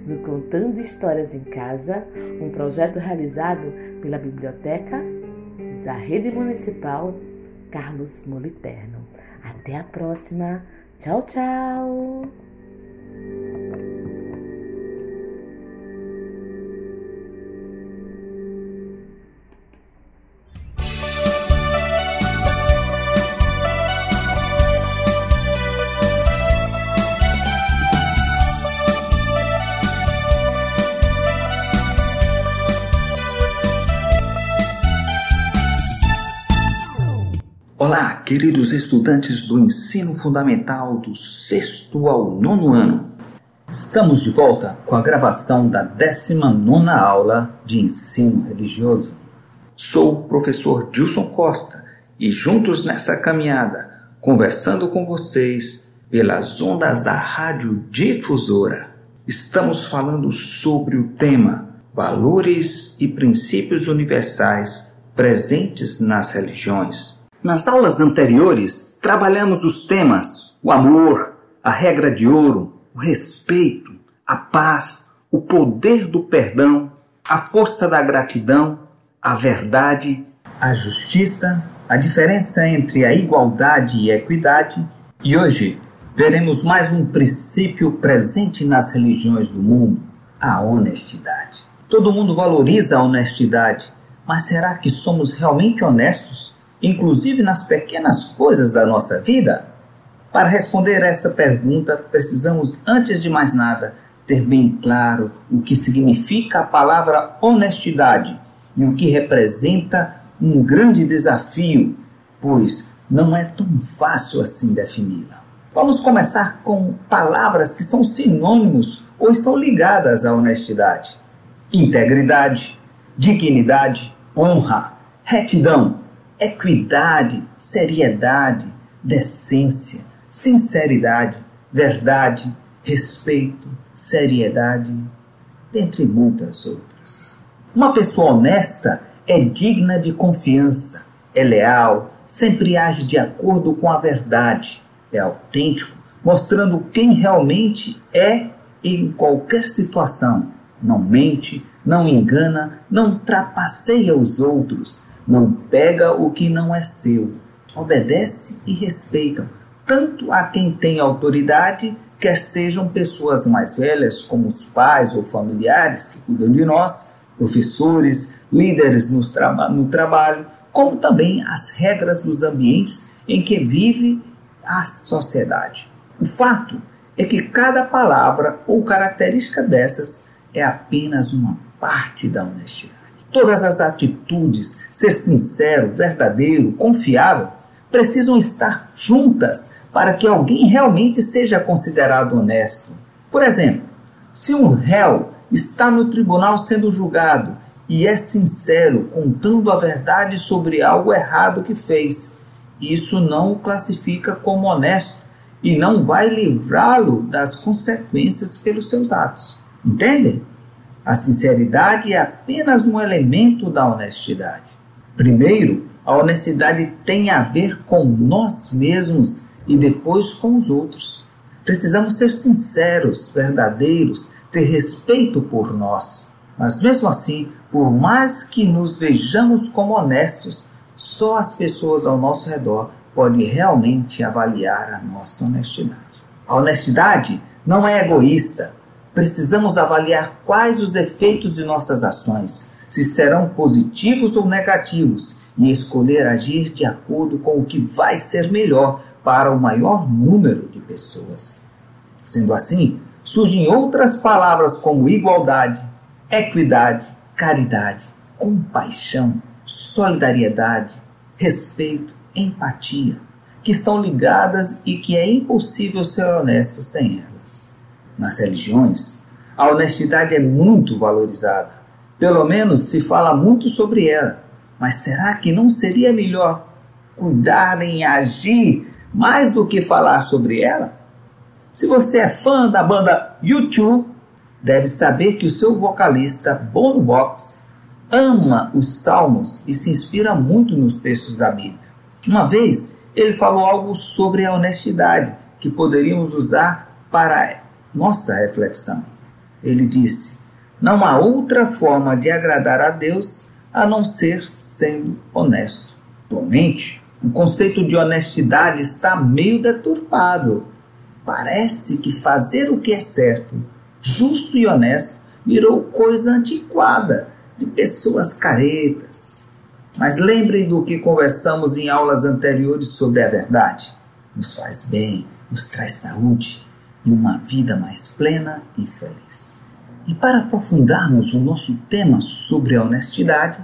no Contando Histórias em Casa, um projeto realizado pela Biblioteca da Rede Municipal Carlos Moliterno. Até a próxima! Tchau, tchau! Olá, queridos estudantes do ensino fundamental do sexto ao nono ano. Estamos de volta com a gravação da 19 aula de ensino religioso. Sou o professor Dilson Costa e juntos nessa caminhada, conversando com vocês pelas ondas da Rádio Difusora, estamos falando sobre o tema Valores e Princípios Universais presentes nas religiões. Nas aulas anteriores, trabalhamos os temas o amor, a regra de ouro, o respeito, a paz, o poder do perdão, a força da gratidão, a verdade, a justiça, a diferença entre a igualdade e a equidade. E hoje veremos mais um princípio presente nas religiões do mundo: a honestidade. Todo mundo valoriza a honestidade, mas será que somos realmente honestos inclusive nas pequenas coisas da nossa vida? Para responder essa pergunta, precisamos, antes de mais nada, ter bem claro o que significa a palavra honestidade e o que representa um grande desafio, pois não é tão fácil assim defini-la. Vamos começar com palavras que são sinônimos ou estão ligadas à honestidade: integridade, dignidade, honra, retidão, equidade, seriedade, decência, sinceridade, verdade, respeito, seriedade, dentre muitas outras. Uma pessoa honesta é digna de confiança, é leal, sempre age de acordo com a verdade, é autêntico, mostrando quem realmente é em qualquer situação. Não mente, não engana, não trapaceia os outros, não pega o que não é seu. Obedece e respeita, tanto a quem tem autoridade, quer sejam pessoas mais velhas, como os pais ou familiares que cuidam de nós, professores, líderes no, traba no trabalho, como também as regras dos ambientes em que vive a sociedade. O fato é que cada palavra ou característica dessas é apenas uma parte da honestidade todas as atitudes, ser sincero, verdadeiro, confiável, precisam estar juntas para que alguém realmente seja considerado honesto. Por exemplo, se um réu está no tribunal sendo julgado e é sincero, contando a verdade sobre algo errado que fez, isso não o classifica como honesto e não vai livrá-lo das consequências pelos seus atos. Entendem? A sinceridade é apenas um elemento da honestidade. Primeiro, a honestidade tem a ver com nós mesmos e depois com os outros. Precisamos ser sinceros, verdadeiros, ter respeito por nós. Mas mesmo assim, por mais que nos vejamos como honestos, só as pessoas ao nosso redor pode realmente avaliar a nossa honestidade. A honestidade não é egoísta. Precisamos avaliar quais os efeitos de nossas ações, se serão positivos ou negativos, e escolher agir de acordo com o que vai ser melhor para o maior número de pessoas. Sendo assim, surgem outras palavras como igualdade, equidade, caridade, compaixão, solidariedade, respeito, empatia, que estão ligadas e que é impossível ser honesto sem elas. Nas religiões, a honestidade é muito valorizada. Pelo menos se fala muito sobre ela. Mas será que não seria melhor cuidar em agir mais do que falar sobre ela? Se você é fã da banda U2, deve saber que o seu vocalista Bono Box ama os salmos e se inspira muito nos textos da Bíblia. Uma vez ele falou algo sobre a honestidade que poderíamos usar para nossa reflexão. Ele disse: Não há outra forma de agradar a Deus a não ser sendo honesto. Atualmente, o conceito de honestidade está meio deturpado. Parece que fazer o que é certo, justo e honesto virou coisa antiquada de pessoas caretas. Mas lembrem do que conversamos em aulas anteriores sobre a verdade. Nos faz bem, nos traz saúde e uma vida mais plena e feliz. E para aprofundarmos o nosso tema sobre a honestidade,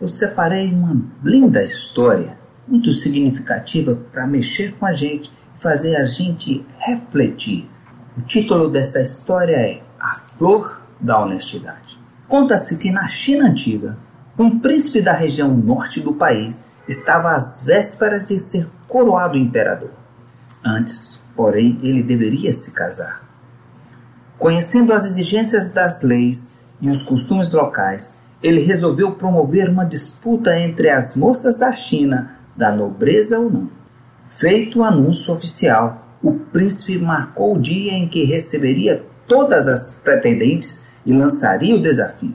eu separei uma linda história, muito significativa para mexer com a gente e fazer a gente refletir. O título dessa história é A Flor da Honestidade. Conta-se que na China antiga, um príncipe da região norte do país estava às vésperas de ser coroado imperador. Antes, porém, ele deveria se casar. Conhecendo as exigências das leis e os costumes locais, ele resolveu promover uma disputa entre as moças da China, da nobreza ou não. Feito o anúncio oficial, o príncipe marcou o dia em que receberia todas as pretendentes e lançaria o desafio.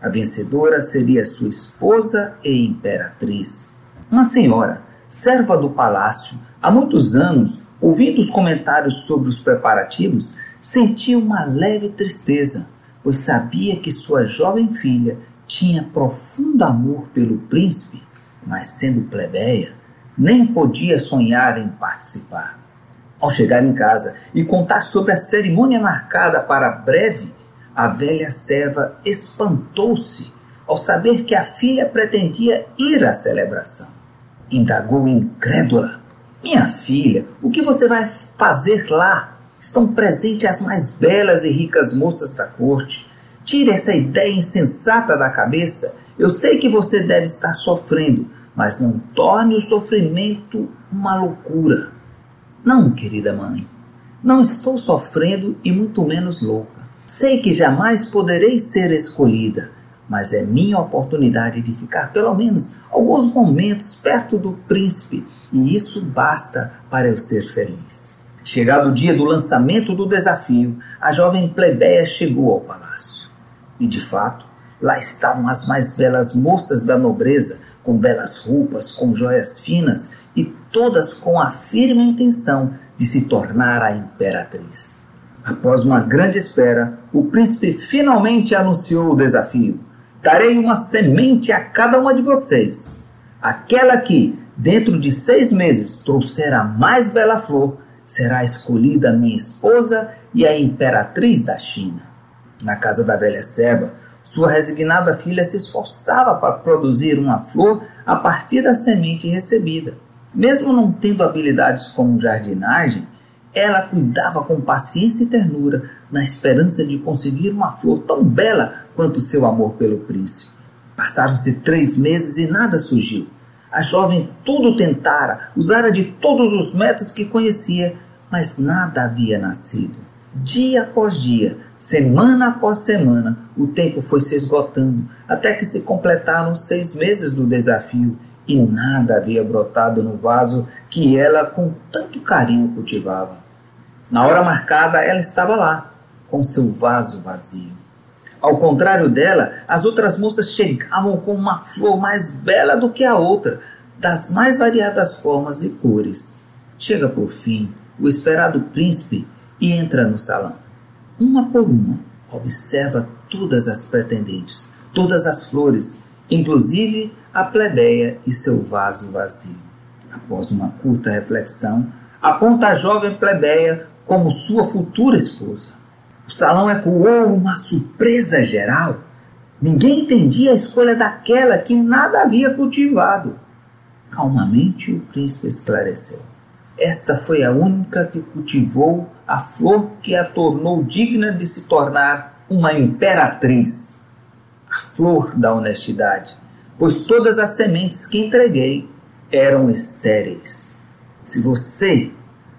A vencedora seria sua esposa e imperatriz. Uma senhora, serva do palácio, há muitos anos, ouvindo os comentários sobre os preparativos, sentia uma leve tristeza, pois sabia que sua jovem filha tinha profundo amor pelo príncipe, mas sendo plebeia, nem podia sonhar em participar. Ao chegar em casa e contar sobre a cerimônia marcada para breve, a velha serva espantou-se ao saber que a filha pretendia ir à celebração. Indagou incrédula: Minha filha, o que você vai fazer lá? Estão presentes as mais belas e ricas moças da corte. Tire essa ideia insensata da cabeça. Eu sei que você deve estar sofrendo, mas não torne o sofrimento uma loucura. Não, querida mãe, não estou sofrendo e muito menos louca. Sei que jamais poderei ser escolhida, mas é minha oportunidade de ficar pelo menos alguns momentos perto do príncipe, e isso basta para eu ser feliz. Chegado o dia do lançamento do desafio, a jovem plebeia chegou ao palácio. E de fato, lá estavam as mais belas moças da nobreza, com belas roupas, com joias finas e todas com a firme intenção de se tornar a imperatriz. Após uma grande espera, o príncipe finalmente anunciou o desafio: Darei uma semente a cada uma de vocês. Aquela que, dentro de seis meses, trouxer a mais bela flor, será escolhida minha esposa e a imperatriz da China. Na casa da velha serva, sua resignada filha se esforçava para produzir uma flor a partir da semente recebida. Mesmo não tendo habilidades como jardinagem, ela cuidava com paciência e ternura, na esperança de conseguir uma flor tão bela quanto seu amor pelo príncipe. Passaram-se três meses e nada surgiu. A jovem tudo tentara, usara de todos os métodos que conhecia, mas nada havia nascido. Dia após dia, semana após semana, o tempo foi se esgotando, até que se completaram seis meses do desafio e nada havia brotado no vaso que ela com tanto carinho cultivava. Na hora marcada, ela estava lá, com seu vaso vazio. Ao contrário dela, as outras moças chegavam com uma flor mais bela do que a outra, das mais variadas formas e cores. Chega por fim o esperado príncipe e entra no salão. Uma por uma, observa todas as pretendentes, todas as flores, inclusive a plebeia e seu vaso vazio. Após uma curta reflexão, aponta a jovem plebeia como sua futura esposa. O salão ecoou uma surpresa geral. Ninguém entendia a escolha daquela que nada havia cultivado. Calmamente o príncipe esclareceu. Esta foi a única que cultivou a flor que a tornou digna de se tornar uma imperatriz. A flor da honestidade, pois todas as sementes que entreguei eram estéreis. Se você,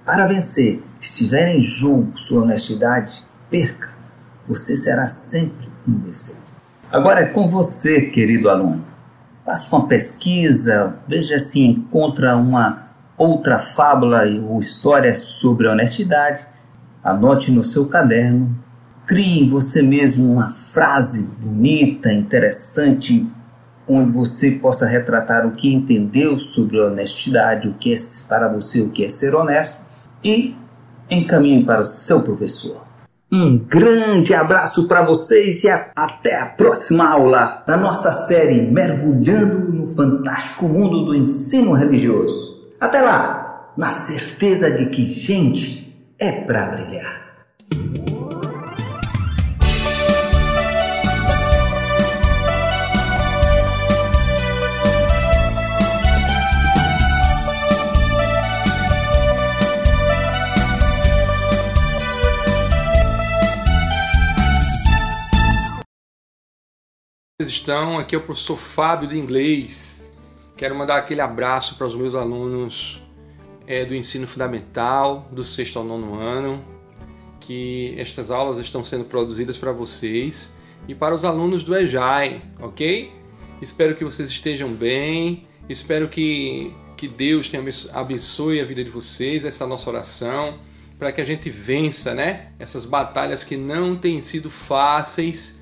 para vencer, estiver em jogo sua honestidade, perca. Você será sempre um vencedor. Agora é com você, querido aluno. Faça uma pesquisa, veja se encontra uma outra fábula ou história sobre honestidade. Anote no seu caderno. Crie em você mesmo uma frase bonita, interessante, onde você possa retratar o que entendeu sobre honestidade, o que é para você o que é ser honesto e encaminhe para o seu professor. Um grande abraço para vocês e até a próxima aula da nossa série Mergulhando no Fantástico Mundo do Ensino Religioso. Até lá, na certeza de que gente é para brilhar. Estão? Aqui é o professor Fábio de Inglês. Quero mandar aquele abraço para os meus alunos é, do ensino fundamental, do sexto ao nono ano, que estas aulas estão sendo produzidas para vocês e para os alunos do EJAI, ok? Espero que vocês estejam bem, espero que, que Deus tenha abençoe a vida de vocês, essa nossa oração, para que a gente vença né? essas batalhas que não têm sido fáceis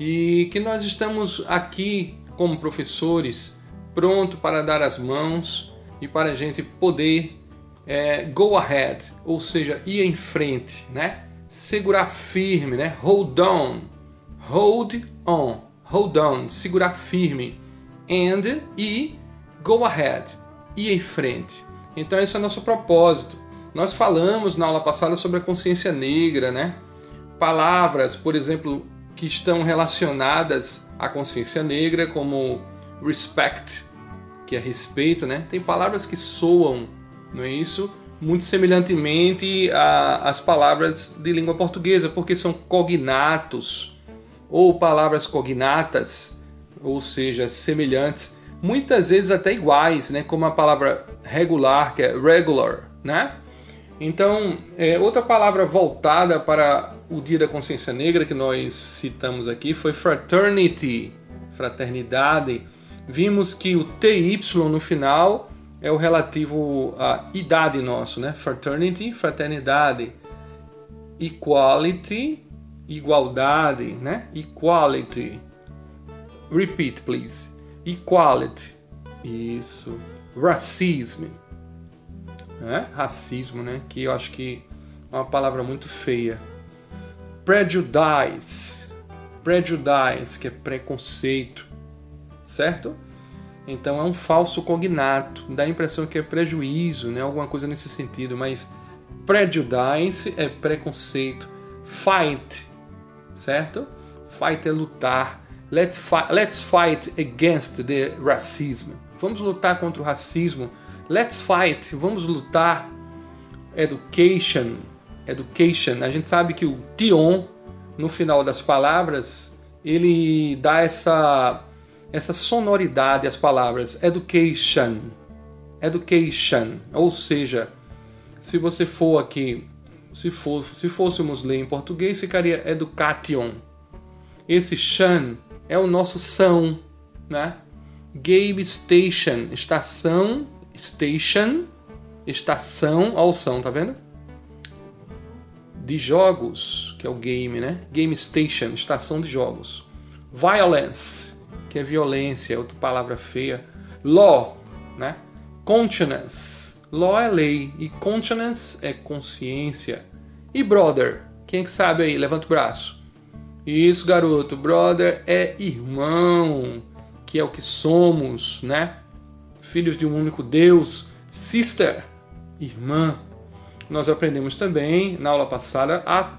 e que nós estamos aqui como professores pronto para dar as mãos e para a gente poder é, go ahead, ou seja, ir em frente, né? Segurar firme, né? Hold on, hold on, hold on, segurar firme, and e go ahead, ir em frente. Então esse é o nosso propósito. Nós falamos na aula passada sobre a consciência negra, né? Palavras, por exemplo, que estão relacionadas à consciência negra, como respect, que é respeito, né? Tem palavras que soam, não é isso? Muito semelhantemente às palavras de língua portuguesa, porque são cognatos ou palavras cognatas, ou seja, semelhantes, muitas vezes até iguais, né? Como a palavra regular, que é regular, né? Então, é, outra palavra voltada para o Dia da Consciência Negra que nós citamos aqui foi fraternity, fraternidade. Vimos que o TY no final é o relativo à idade nosso, né? Fraternity, fraternidade. Equality, igualdade, né? Equality. Repeat, please. Equality. Isso. Racismo. Né? Racismo, né? Que eu acho que é uma palavra muito feia prejudice. Prejudice, que é preconceito, certo? Então é um falso cognato, dá a impressão que é prejuízo, né? alguma coisa nesse sentido, mas prejudice é preconceito. Fight, certo? Fight é lutar. Let's fight, let's fight against the racism. Vamos lutar contra o racismo. Let's fight, vamos lutar. Education, education, a gente sabe que o tion no final das palavras ele dá essa essa sonoridade às palavras education, education, ou seja, se você for aqui, se, for, se fôssemos ler em português, ficaria education. Esse shan é o nosso são, né? Game station, estação, station, estação, ao são, tá vendo? De jogos, que é o game, né? Game Station, estação de jogos. Violence, que é violência, é outra palavra feia. Law, né? Conscience, law é lei e conscience é consciência. E brother, quem é que sabe aí? Levanta o braço. Isso, garoto. Brother é irmão, que é o que somos, né? Filhos de um único Deus. Sister, irmã. Nós aprendemos também na aula passada a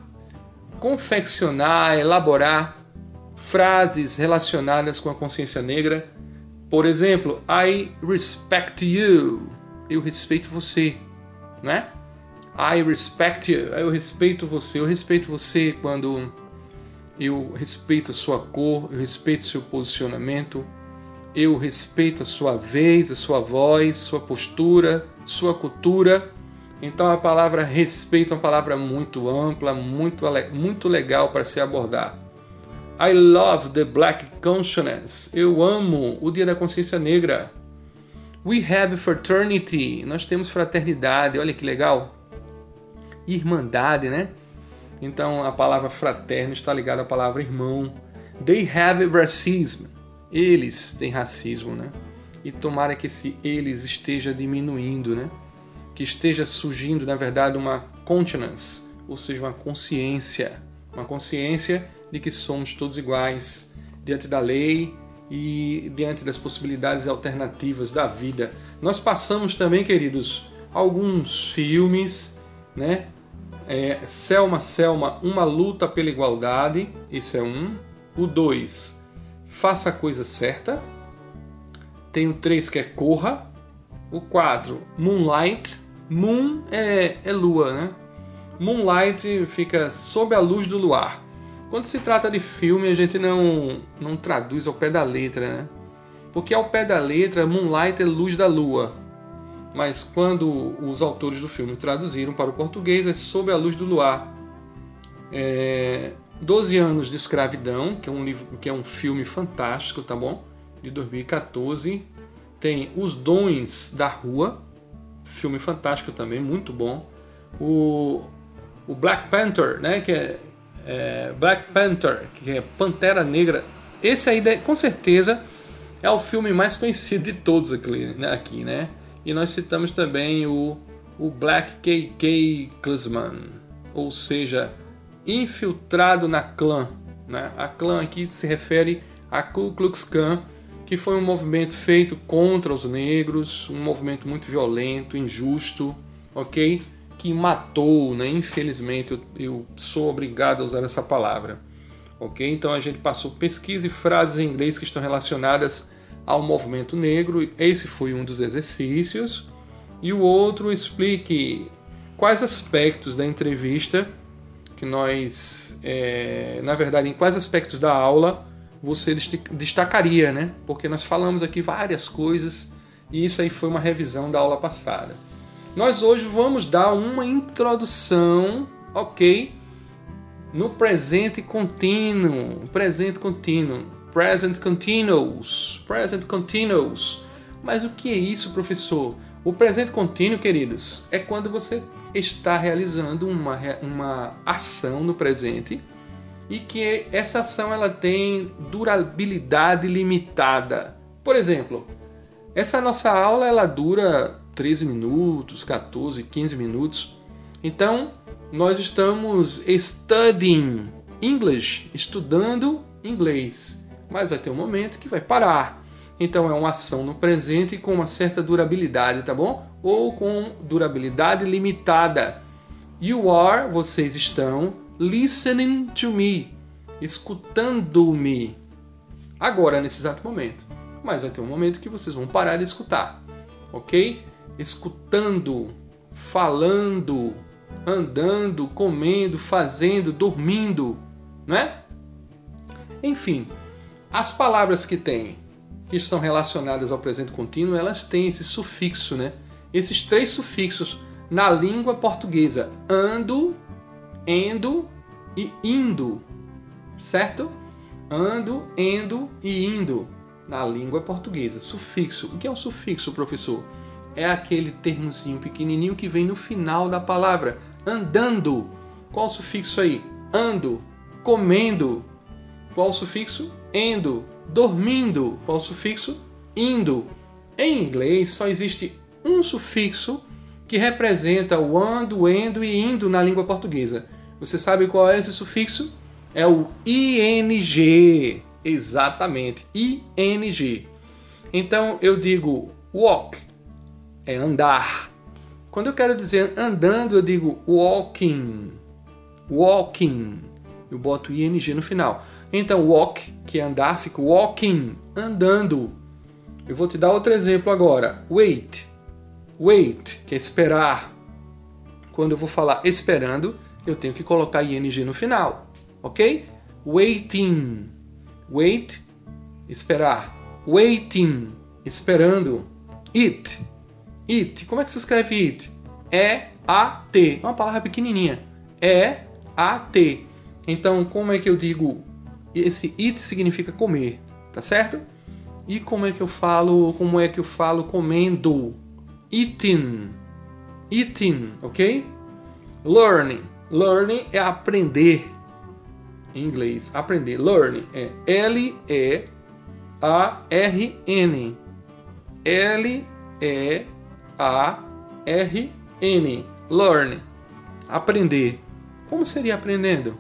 confeccionar, elaborar frases relacionadas com a consciência negra. Por exemplo, I respect you. Eu respeito você, né? I respect you. Eu respeito você. Eu respeito você quando eu respeito a sua cor, eu respeito seu posicionamento, eu respeito a sua vez, a sua voz, sua postura, sua cultura. Então a palavra respeito é uma palavra muito ampla, muito, muito legal para se abordar. I love the Black Consciousness. Eu amo o Dia da Consciência Negra. We have fraternity. Nós temos fraternidade. Olha que legal. Irmandade, né? Então a palavra fraterno está ligada à palavra irmão. They have racism. Eles têm racismo, né? E tomara que esse eles esteja diminuindo, né? Que esteja surgindo, na verdade, uma conscience, ou seja, uma consciência, uma consciência de que somos todos iguais diante da lei e diante das possibilidades alternativas da vida. Nós passamos também, queridos, alguns filmes, né? É, Selma, Selma, uma luta pela igualdade, esse é um. O dois, faça a coisa certa. Tem o três que é corra. O quatro, Moonlight. Moon é, é lua, né? Moonlight fica sob a luz do luar. Quando se trata de filme, a gente não, não traduz ao pé da letra, né? Porque ao pé da letra, Moonlight é luz da lua. Mas quando os autores do filme traduziram para o português, é Sob a Luz do Luar. É, Doze Anos de Escravidão, que é, um livro, que é um filme fantástico, tá bom? De 2014. Tem Os Dons da Rua, filme fantástico também, muito bom. O, o Black Panther, né? Que é é, Black Panther, que é Pantera Negra. Esse aí, com certeza, é o filme mais conhecido de todos aqui, né? Né? E nós citamos também o, o Black KK Klansman, ou seja, infiltrado na clã. Né? A clã aqui se refere a Ku Klux Klan, que foi um movimento feito contra os negros, um movimento muito violento, injusto, ok? que matou, né? Infelizmente, eu, eu sou obrigado a usar essa palavra. Ok? Então a gente passou pesquisa e frases em inglês que estão relacionadas ao movimento negro. Esse foi um dos exercícios. E o outro explique quais aspectos da entrevista que nós, é, na verdade, em quais aspectos da aula você destacaria, né? Porque nós falamos aqui várias coisas e isso aí foi uma revisão da aula passada. Nós hoje vamos dar uma introdução, ok? No presente contínuo, presente contínuo, present continuous, present continuous. Mas o que é isso, professor? O presente contínuo, queridos, é quando você está realizando uma, uma ação no presente e que essa ação ela tem durabilidade limitada. Por exemplo, essa nossa aula ela dura 13 minutos, 14, 15 minutos. Então, nós estamos studying English, estudando inglês. Mas vai ter um momento que vai parar. Então, é uma ação no presente com uma certa durabilidade, tá bom? Ou com durabilidade limitada. You are, vocês estão, listening to me, escutando-me. Agora, nesse exato momento. Mas vai ter um momento que vocês vão parar de escutar, ok? escutando, falando, andando, comendo, fazendo, dormindo, não é? Enfim, as palavras que tem que estão relacionadas ao presente contínuo, elas têm esse sufixo, né? Esses três sufixos na língua portuguesa: ando, endo e indo, certo? Ando, endo e indo na língua portuguesa. Sufixo. O que é um sufixo, professor? é aquele termozinho pequenininho que vem no final da palavra. Andando. Qual o sufixo aí? Ando. Comendo. Qual o sufixo? Endo. Dormindo. Qual o sufixo? Indo. Em inglês só existe um sufixo que representa o ando, endo e indo na língua portuguesa. Você sabe qual é esse sufixo? É o ing. Exatamente, ing. Então eu digo walk, é andar. Quando eu quero dizer andando, eu digo walking. Walking. Eu boto ing no final. Então walk, que é andar, fica walking, andando. Eu vou te dar outro exemplo agora. Wait. Wait, que é esperar. Quando eu vou falar esperando, eu tenho que colocar ing no final, ok? Waiting. Wait, esperar. Waiting, esperando. It. It. Como é que se escreve it? É a t. É uma palavra pequenininha. É a t. Então, como é que eu digo? Esse it significa comer, tá certo? E como é que eu falo? Como é que eu falo comendo? Eating. Eating, ok? Learning. Learning é aprender. Em inglês, aprender. Learning é L-E-A-R-N. L-E-A-R-N. Learn. Aprender. Como seria aprendendo?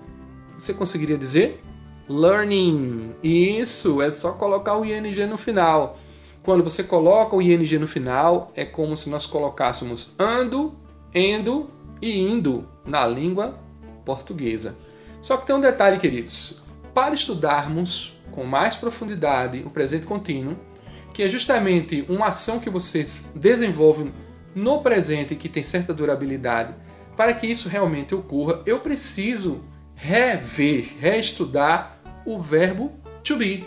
Você conseguiria dizer? Learning. Isso, é só colocar o ing no final. Quando você coloca o ing no final, é como se nós colocássemos ando, endo e indo na língua portuguesa. Só que tem um detalhe, queridos. Para estudarmos com mais profundidade o presente contínuo, que é justamente uma ação que vocês desenvolvem no presente que tem certa durabilidade, para que isso realmente ocorra, eu preciso rever, reestudar o verbo to be,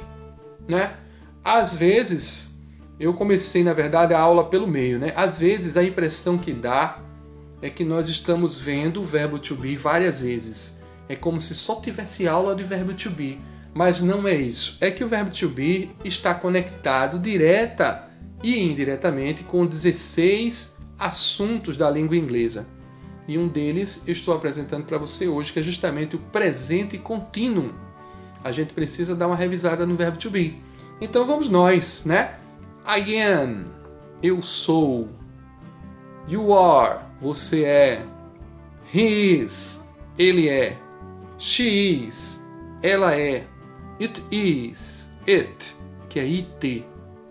né? Às vezes, eu comecei, na verdade, a aula pelo meio, né? Às vezes a impressão que dá é que nós estamos vendo o verbo to be várias vezes. É como se só tivesse aula de verbo to be, mas não é isso. É que o verbo to be está conectado direta e indiretamente com 16 assuntos da língua inglesa. E um deles eu estou apresentando para você hoje, que é justamente o presente contínuo. A gente precisa dar uma revisada no verbo to be. Então vamos nós, né? I am, eu sou. You are, você é. He is, ele é. She is, ela é. It is, it, que é it.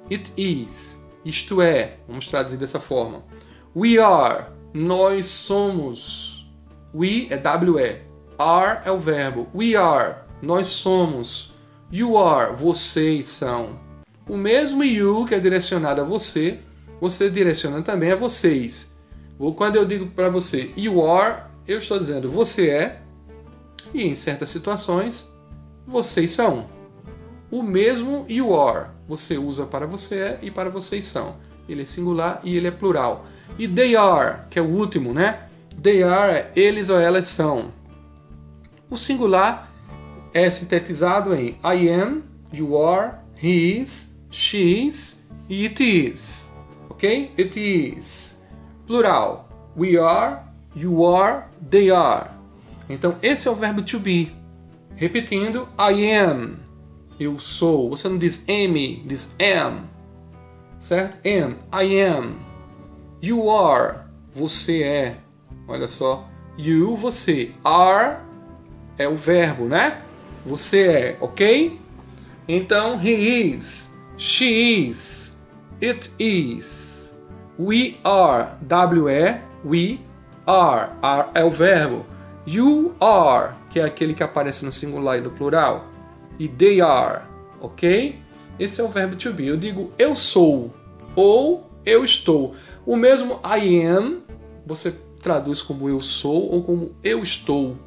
It is, isto é. Vamos traduzir dessa forma. We are, nós somos. We é WE. Are é o verbo. We are, nós somos. You are, vocês são. O mesmo you que é direcionado a você, você direciona também a vocês. Quando eu digo para você you are, eu estou dizendo você é, e em certas situações, vocês são. O mesmo you are você usa para você é e para vocês são. Ele é singular e ele é plural. E they are, que é o último, né? They are é eles ou elas são. O singular é sintetizado em I am, you are, he is, she is e it is. Ok? It is plural. We are, you are, they are. Então, esse é o verbo to be. Repetindo, I am. Eu sou. Você não diz am, diz am. Certo? Am. I am. You are. Você é. Olha só. You, você. Are é o verbo, né? Você é, ok? Então, he is. She is. It is. We are, W-E, we are, are é o verbo. You are, que é aquele que aparece no singular e no plural. E they are, ok? Esse é o verbo to be. Eu digo eu sou ou eu estou. O mesmo I am, você traduz como eu sou ou como eu estou.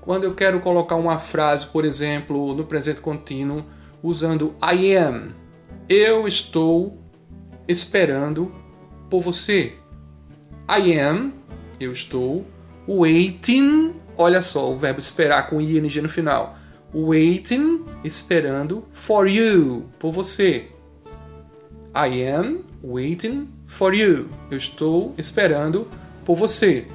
Quando eu quero colocar uma frase, por exemplo, no presente contínuo, usando I am, eu estou esperando por você. I am, eu estou. Waiting, olha só, o verbo esperar com ing no final. Waiting, esperando for you, por você. I am waiting for you. Eu estou esperando por você.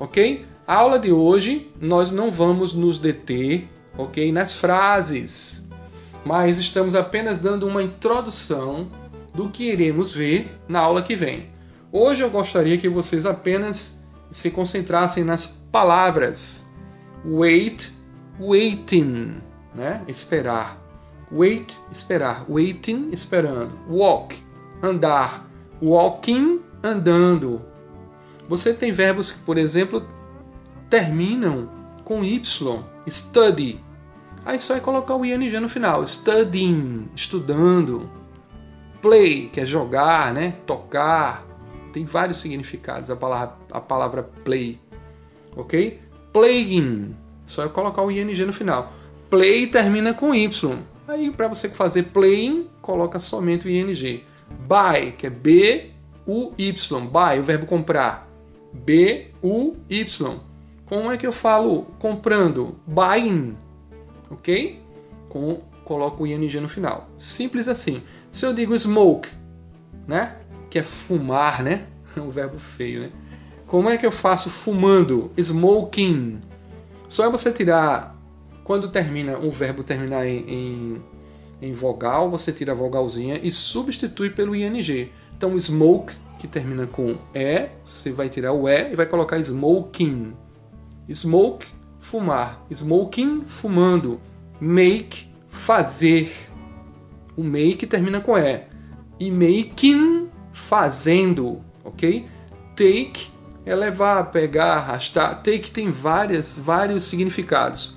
Ok? A aula de hoje nós não vamos nos deter, ok, nas frases, mas estamos apenas dando uma introdução do que iremos ver na aula que vem. Hoje eu gostaria que vocês apenas se concentrassem nas palavras wait, waiting, né? Esperar. Wait, esperar. Waiting, esperando. Walk, andar. Walking, andando. Você tem verbos que, por exemplo, terminam com Y. Study. Aí só é colocar o ing no final. Studying, estudando. Play, que é jogar, né? Tocar. Tem vários significados a palavra, a palavra play. Ok? Playing. Só é colocar o ing no final. Play termina com Y. Aí para você fazer playing, coloca somente o ing. Buy, que é B U Y. Buy, o verbo comprar. B U Y. Como é que eu falo comprando? Buying. Ok? Com, coloco o ing no final. Simples assim. Se eu digo smoke, né? Que é fumar, né? *laughs* É um verbo feio, né? Como é que eu faço fumando? Smoking. Só é você tirar quando termina o verbo terminar em, em, em, vogal, você tira a vogalzinha e substitui pelo ing. Então, smoke, que termina com e, você vai tirar o e e vai colocar smoking. Smoke, fumar. Smoking, fumando. Make, fazer. O make termina com E. E making, fazendo. Ok? Take é levar, pegar, arrastar. Take tem várias, vários significados.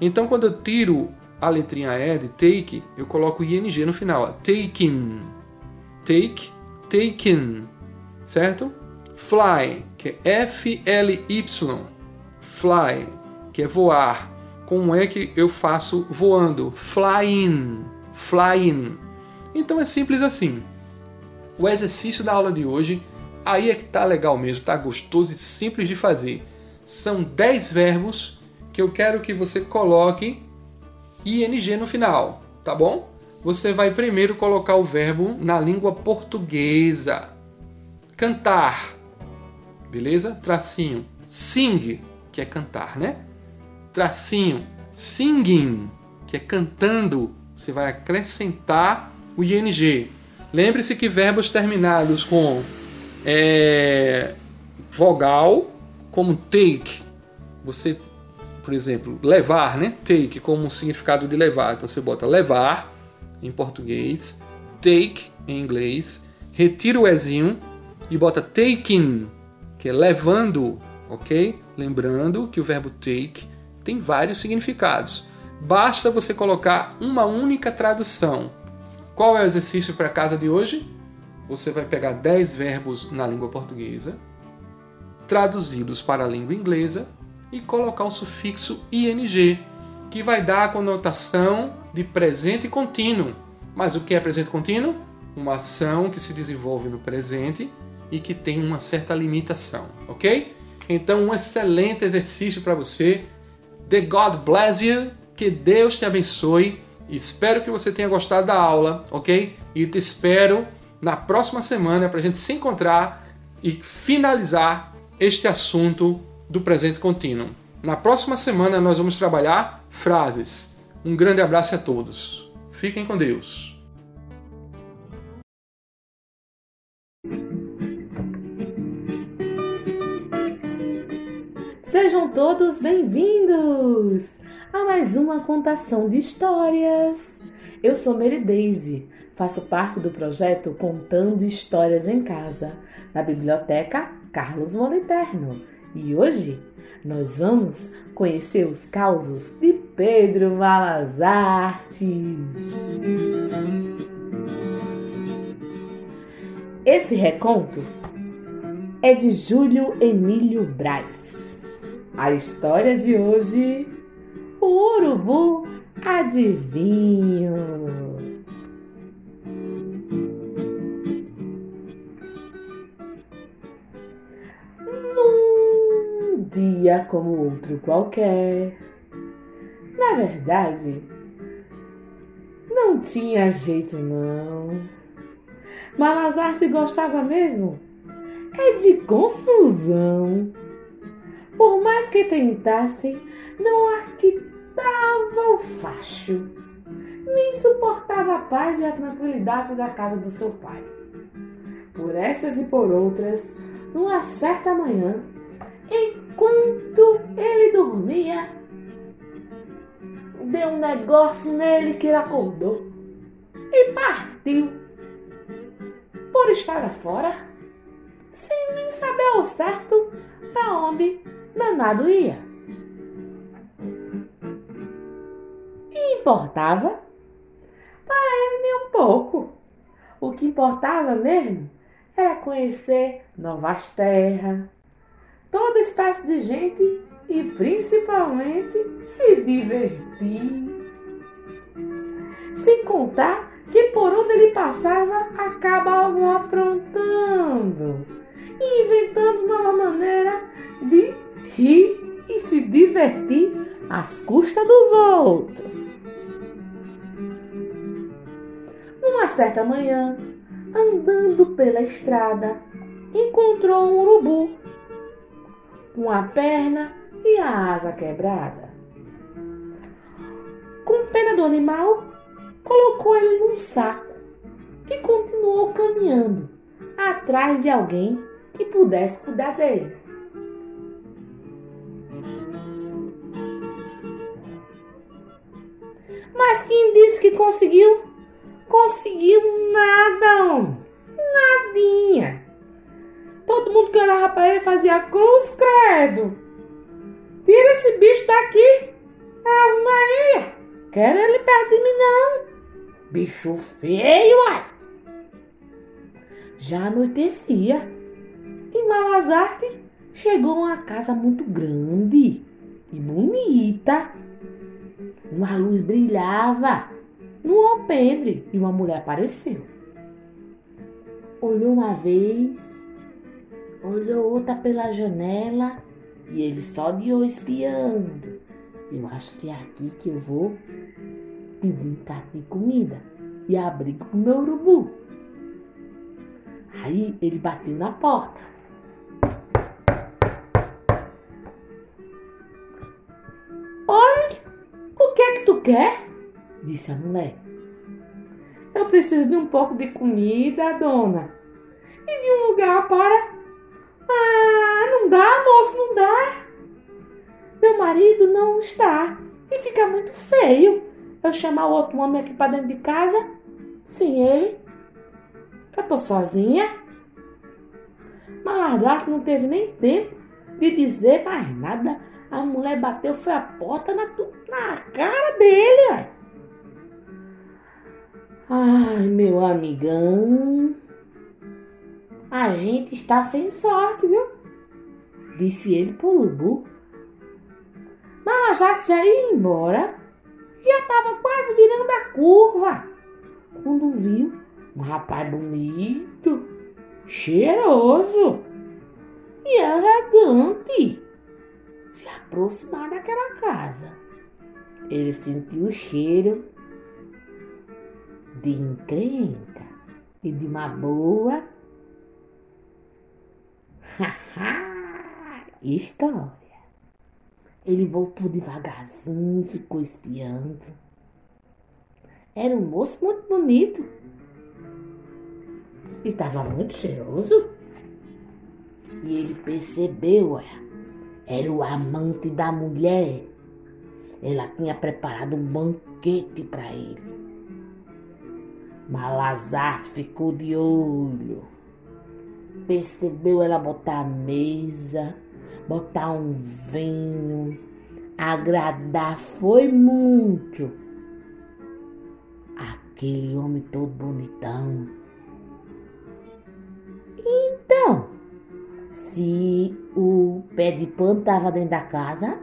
Então, quando eu tiro a letrinha E de take, eu coloco ing no final. Taking. Take, taken. Certo? Fly, que é F-L-Y fly, que é voar. Como é que eu faço voando? Flying, flying. Então é simples assim. O exercício da aula de hoje, aí é que tá legal mesmo, tá gostoso e simples de fazer. São 10 verbos que eu quero que você coloque ing no final, tá bom? Você vai primeiro colocar o verbo na língua portuguesa. Cantar. Beleza? Tracinho. Sing que é cantar, né? Tracinho, singing, que é cantando. Você vai acrescentar o ing. Lembre-se que verbos terminados com é, vogal, como take, você, por exemplo, levar, né? Take como significado de levar. Então você bota levar em português, take em inglês, retira o ezinho e bota taking, que é levando ok? Lembrando que o verbo take tem vários significados. Basta você colocar uma única tradução. Qual é o exercício para a casa de hoje? Você vai pegar 10 verbos na língua portuguesa, traduzidos para a língua inglesa e colocar o sufixo ing, que vai dar a conotação de presente contínuo. Mas o que é presente contínuo? Uma ação que se desenvolve no presente e que tem uma certa limitação, ok? Então, um excelente exercício para você. The God bless you. Que Deus te abençoe. Espero que você tenha gostado da aula, ok? E te espero na próxima semana para a gente se encontrar e finalizar este assunto do presente contínuo. Na próxima semana nós vamos trabalhar frases. Um grande abraço a todos. Fiquem com Deus. Sejam todos bem-vindos a mais uma contação de histórias. Eu sou Mary Daisy, faço parte do projeto Contando Histórias em Casa, na Biblioteca Carlos Moliterno. E hoje nós vamos conhecer os causos de Pedro Malas Artes. Esse reconto é de Júlio Emílio Braz a história de hoje: o urubu adivinho. Num dia como outro qualquer, na verdade, não tinha jeito não. Malazarte gostava mesmo é de confusão. Por mais que tentasse, não arquitava o facho. nem suportava a paz e a tranquilidade da casa do seu pai. Por essas e por outras, numa certa manhã, enquanto ele dormia, deu um negócio nele que ele acordou e partiu. Por estar fora, sem nem saber ao certo para onde danado ia. E importava para ele nem um pouco. O que importava mesmo era conhecer novas terras, toda espécie de gente e principalmente se divertir. Sem contar que por onde ele passava acabavam aprontando e inventando nova maneira de rir e se divertir às custas dos outros. Uma certa manhã, andando pela estrada, encontrou um urubu com a perna e a asa quebrada. Com pena do animal, colocou ele num saco e continuou caminhando atrás de alguém que pudesse cuidar dele. Mas quem disse que conseguiu? Conseguiu nada, Nadinha. Todo mundo que olhava para ele fazia cruz, credo. Tira esse bicho daqui. Ave Maria. Quero ele perto de mim, não. Bicho feio, uai. Já anoitecia e Malazarte chegou a uma casa muito grande e bonita. Uma luz brilhava no alpendre e uma mulher apareceu. Olhou uma vez, olhou outra pela janela e ele só de espiando. Eu acho que é aqui que eu vou pedir um prato de comida e abrigo pro meu urubu. Aí ele bateu na porta. Quer? Disse a mulher. Eu preciso de um pouco de comida, dona. E de um lugar para. Ah, não dá, moço, não dá. Meu marido não está e fica muito feio eu chamar outro homem aqui para dentro de casa sem ele. Eu tô sozinha. Malardato não teve nem tempo de dizer mais nada. A mulher bateu, foi a porta na, na cara dele. Ó. Ai, meu amigão. A gente está sem sorte, viu? Disse ele pro urubu. Malajate já ia embora já estava quase virando a curva quando viu um rapaz bonito, cheiroso e elegante se aproximar daquela casa. Ele sentiu o cheiro de encrenca e de uma boa história. Ele voltou devagarzinho, ficou espiando. Era um moço muito bonito. E estava muito cheiroso. E ele percebeu, olha, era o amante da mulher. Ela tinha preparado um banquete para ele. Malazarte ficou de olho. Percebeu ela botar a mesa botar um vinho, agradar foi muito. Aquele homem todo bonitão. Então, se o pé de pano estava dentro da casa,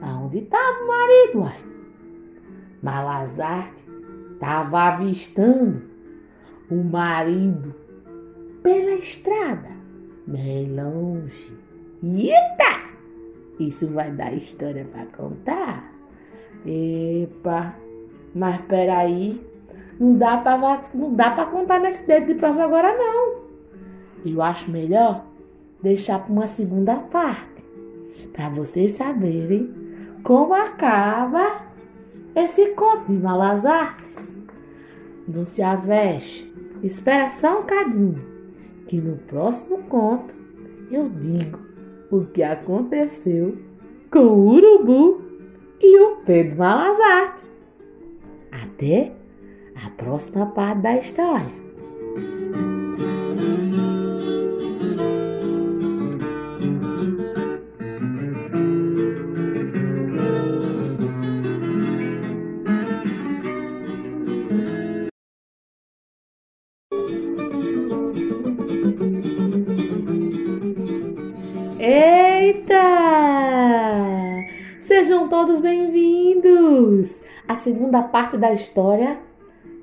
aonde estava o marido, uai? Malazarte estava avistando o marido pela estrada, bem longe. Eita! Isso vai dar história para contar? Epa! Mas peraí, não dá para não dá para contar nesse dedo de prosa agora não. Eu acho melhor deixar para uma segunda parte, para vocês saberem como acaba esse conto de malas artes. Não se aveste, espera só um cadinho, que no próximo conto eu digo o que aconteceu com o urubu e o Pedro Malazarte. Até a próxima parte da história. Todos bem-vindos à segunda parte da história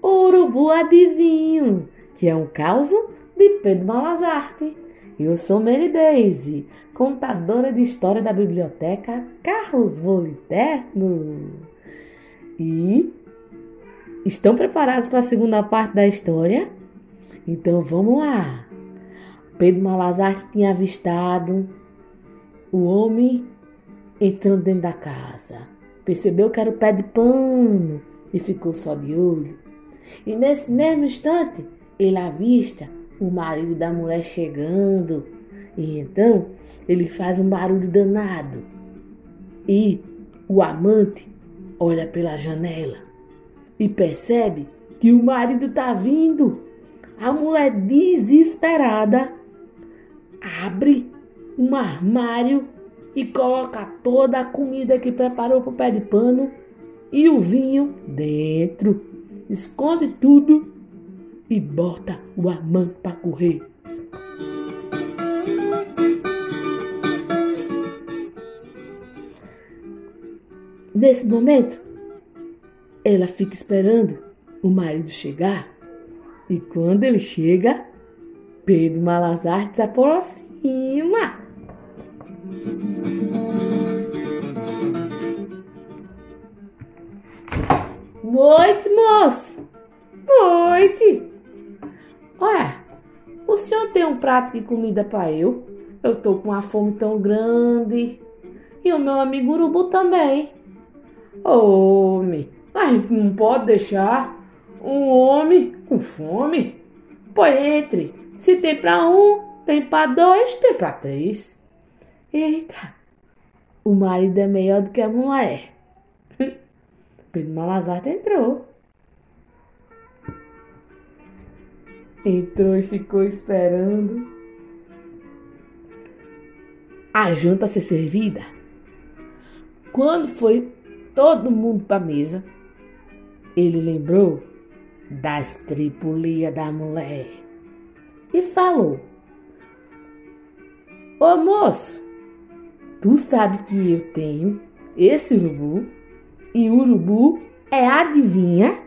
O Urubu Adivinho, que é um caso de Pedro Malazarte. Eu sou Mary Daisy, contadora de história da biblioteca Carlos Voliterno. E estão preparados para a segunda parte da história? Então vamos lá. Pedro Malazarte tinha avistado o homem entrando dentro da casa. Percebeu que era o pé de pano e ficou só de olho. E nesse mesmo instante, ele avista o marido da mulher chegando. E então ele faz um barulho danado. E o amante olha pela janela e percebe que o marido está vindo. A mulher desesperada abre um armário e coloca toda a comida que preparou para o pé de pano e o vinho dentro. Esconde tudo e bota o amante para correr. Nesse momento, ela fica esperando o marido chegar e quando ele chega, Pedro Malazar se aproxima Noite, moço. Noite. Olha, o senhor tem um prato de comida para eu? Eu tô com uma fome tão grande. E o meu amigo urubu também. Homem, a gente não pode deixar um homem com fome. Pois entre. Se tem para um, tem para dois, tem para três. Eita, o marido é melhor do que a mulher. *laughs* Pedro Malazarte entrou. Entrou e ficou esperando a janta ser servida. Quando foi todo mundo para a mesa, ele lembrou das tripulias da mulher e falou: Ô moço, Tu sabe que eu tenho esse urubu e o urubu é adivinha?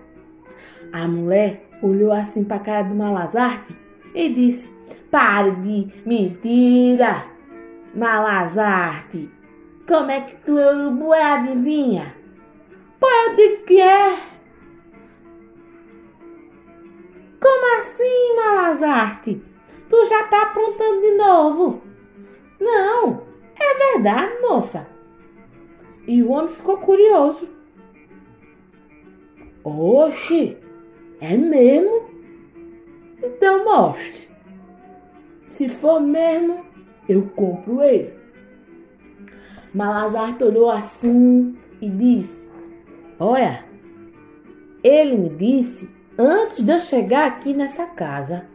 A mulher olhou assim para a cara do Malazarte e disse: Pare de mentira, Malazarte. Como é que tu urubu é adivinha? Pô, eu digo que é. Como assim, Malazarte? Tu já tá aprontando de novo? Não, é verdade, moça. E o homem ficou curioso. Oxe, é mesmo? Então mostre. Se for mesmo, eu compro ele. Malazarte olhou assim e disse: Olha, ele me disse antes de eu chegar aqui nessa casa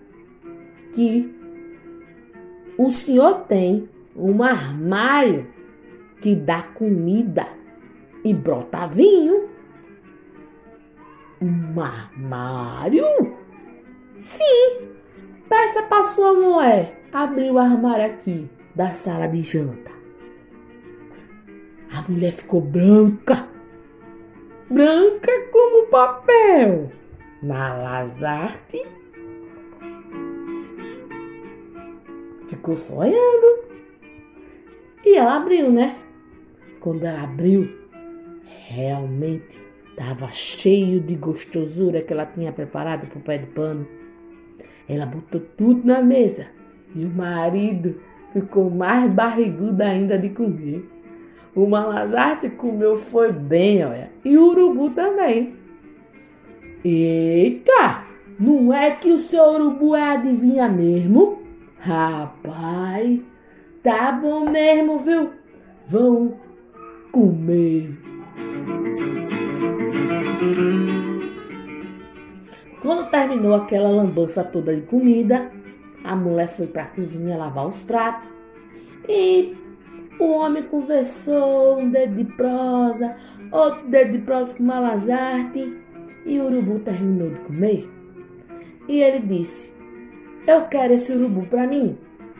que o senhor tem um armário que dá comida e brota vinho. Um armário? Sim! Peça para sua mulher abrir o armário aqui da sala de janta. A mulher ficou branca, branca como papel. Malazarte ficou sonhando. E ela abriu, né? Quando ela abriu, realmente estava cheio de gostosura que ela tinha preparado para o pé de pano. Ela botou tudo na mesa e o marido ficou mais barrigudo ainda de comer. O Malazarte comeu foi bem, olha. E o urubu também. Eita! Não é que o seu urubu é adivinha mesmo? Rapaz, tá bom mesmo, viu? Vão comer. Quando terminou aquela lambança toda de comida, a mulher foi para a cozinha lavar os pratos e o homem conversou um dedo de prosa, outro dedo de prosa com Malazarte e o urubu terminou de comer. E ele disse: Eu quero esse urubu para mim.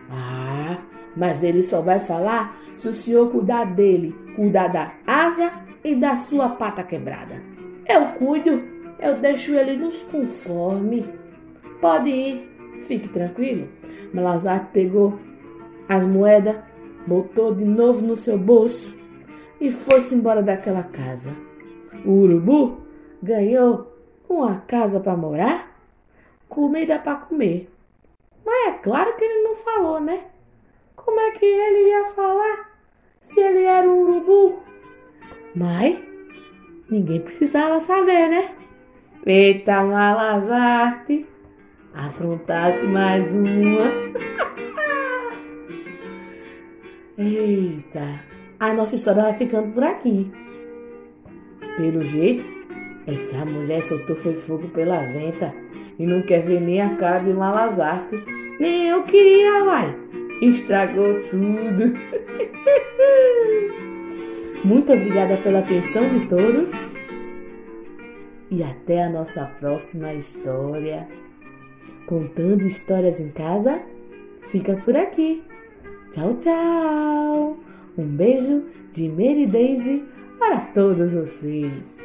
Ah, mas ele só vai falar se o senhor cuidar dele, cuidar da asa e da sua pata quebrada. Eu cuido eu deixo ele nos conforme. Pode ir, fique tranquilo. Malazarte pegou as moedas, botou de novo no seu bolso e foi-se embora daquela casa. O urubu ganhou uma casa para morar, comida para comer. Mas é claro que ele não falou, né? Como é que ele ia falar se ele era um urubu? Mas ninguém precisava saber, né? Eita, Malazarte, afrontasse mais uma. *laughs* Eita, a nossa história vai ficando por aqui. Pelo jeito, essa mulher soltou foi fogo pelas ventas e não quer ver nem a cara de Malazarte. Nem eu queria, vai. Estragou tudo. *laughs* Muito obrigada pela atenção de todos e até a nossa próxima história. Contando histórias em casa, fica por aqui. Tchau, tchau! Um beijo de Mary Daisy para todos vocês.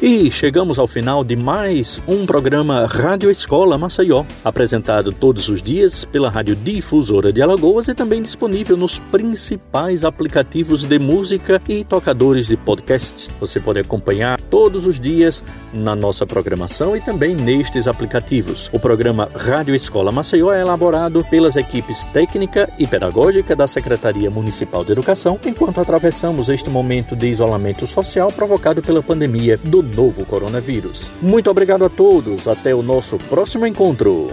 E chegamos ao final de mais um programa Rádio Escola Maceió, apresentado todos os dias pela Rádio Difusora de Alagoas e também disponível nos principais aplicativos de música e tocadores de podcast. Você pode acompanhar todos os dias na nossa programação e também nestes aplicativos. O programa Rádio Escola Maceió é elaborado pelas equipes técnica e pedagógica da Secretaria Municipal de Educação, enquanto atravessamos este momento de isolamento social provocado pela pandemia do novo coronavírus. Muito obrigado a todos, até o nosso próximo encontro.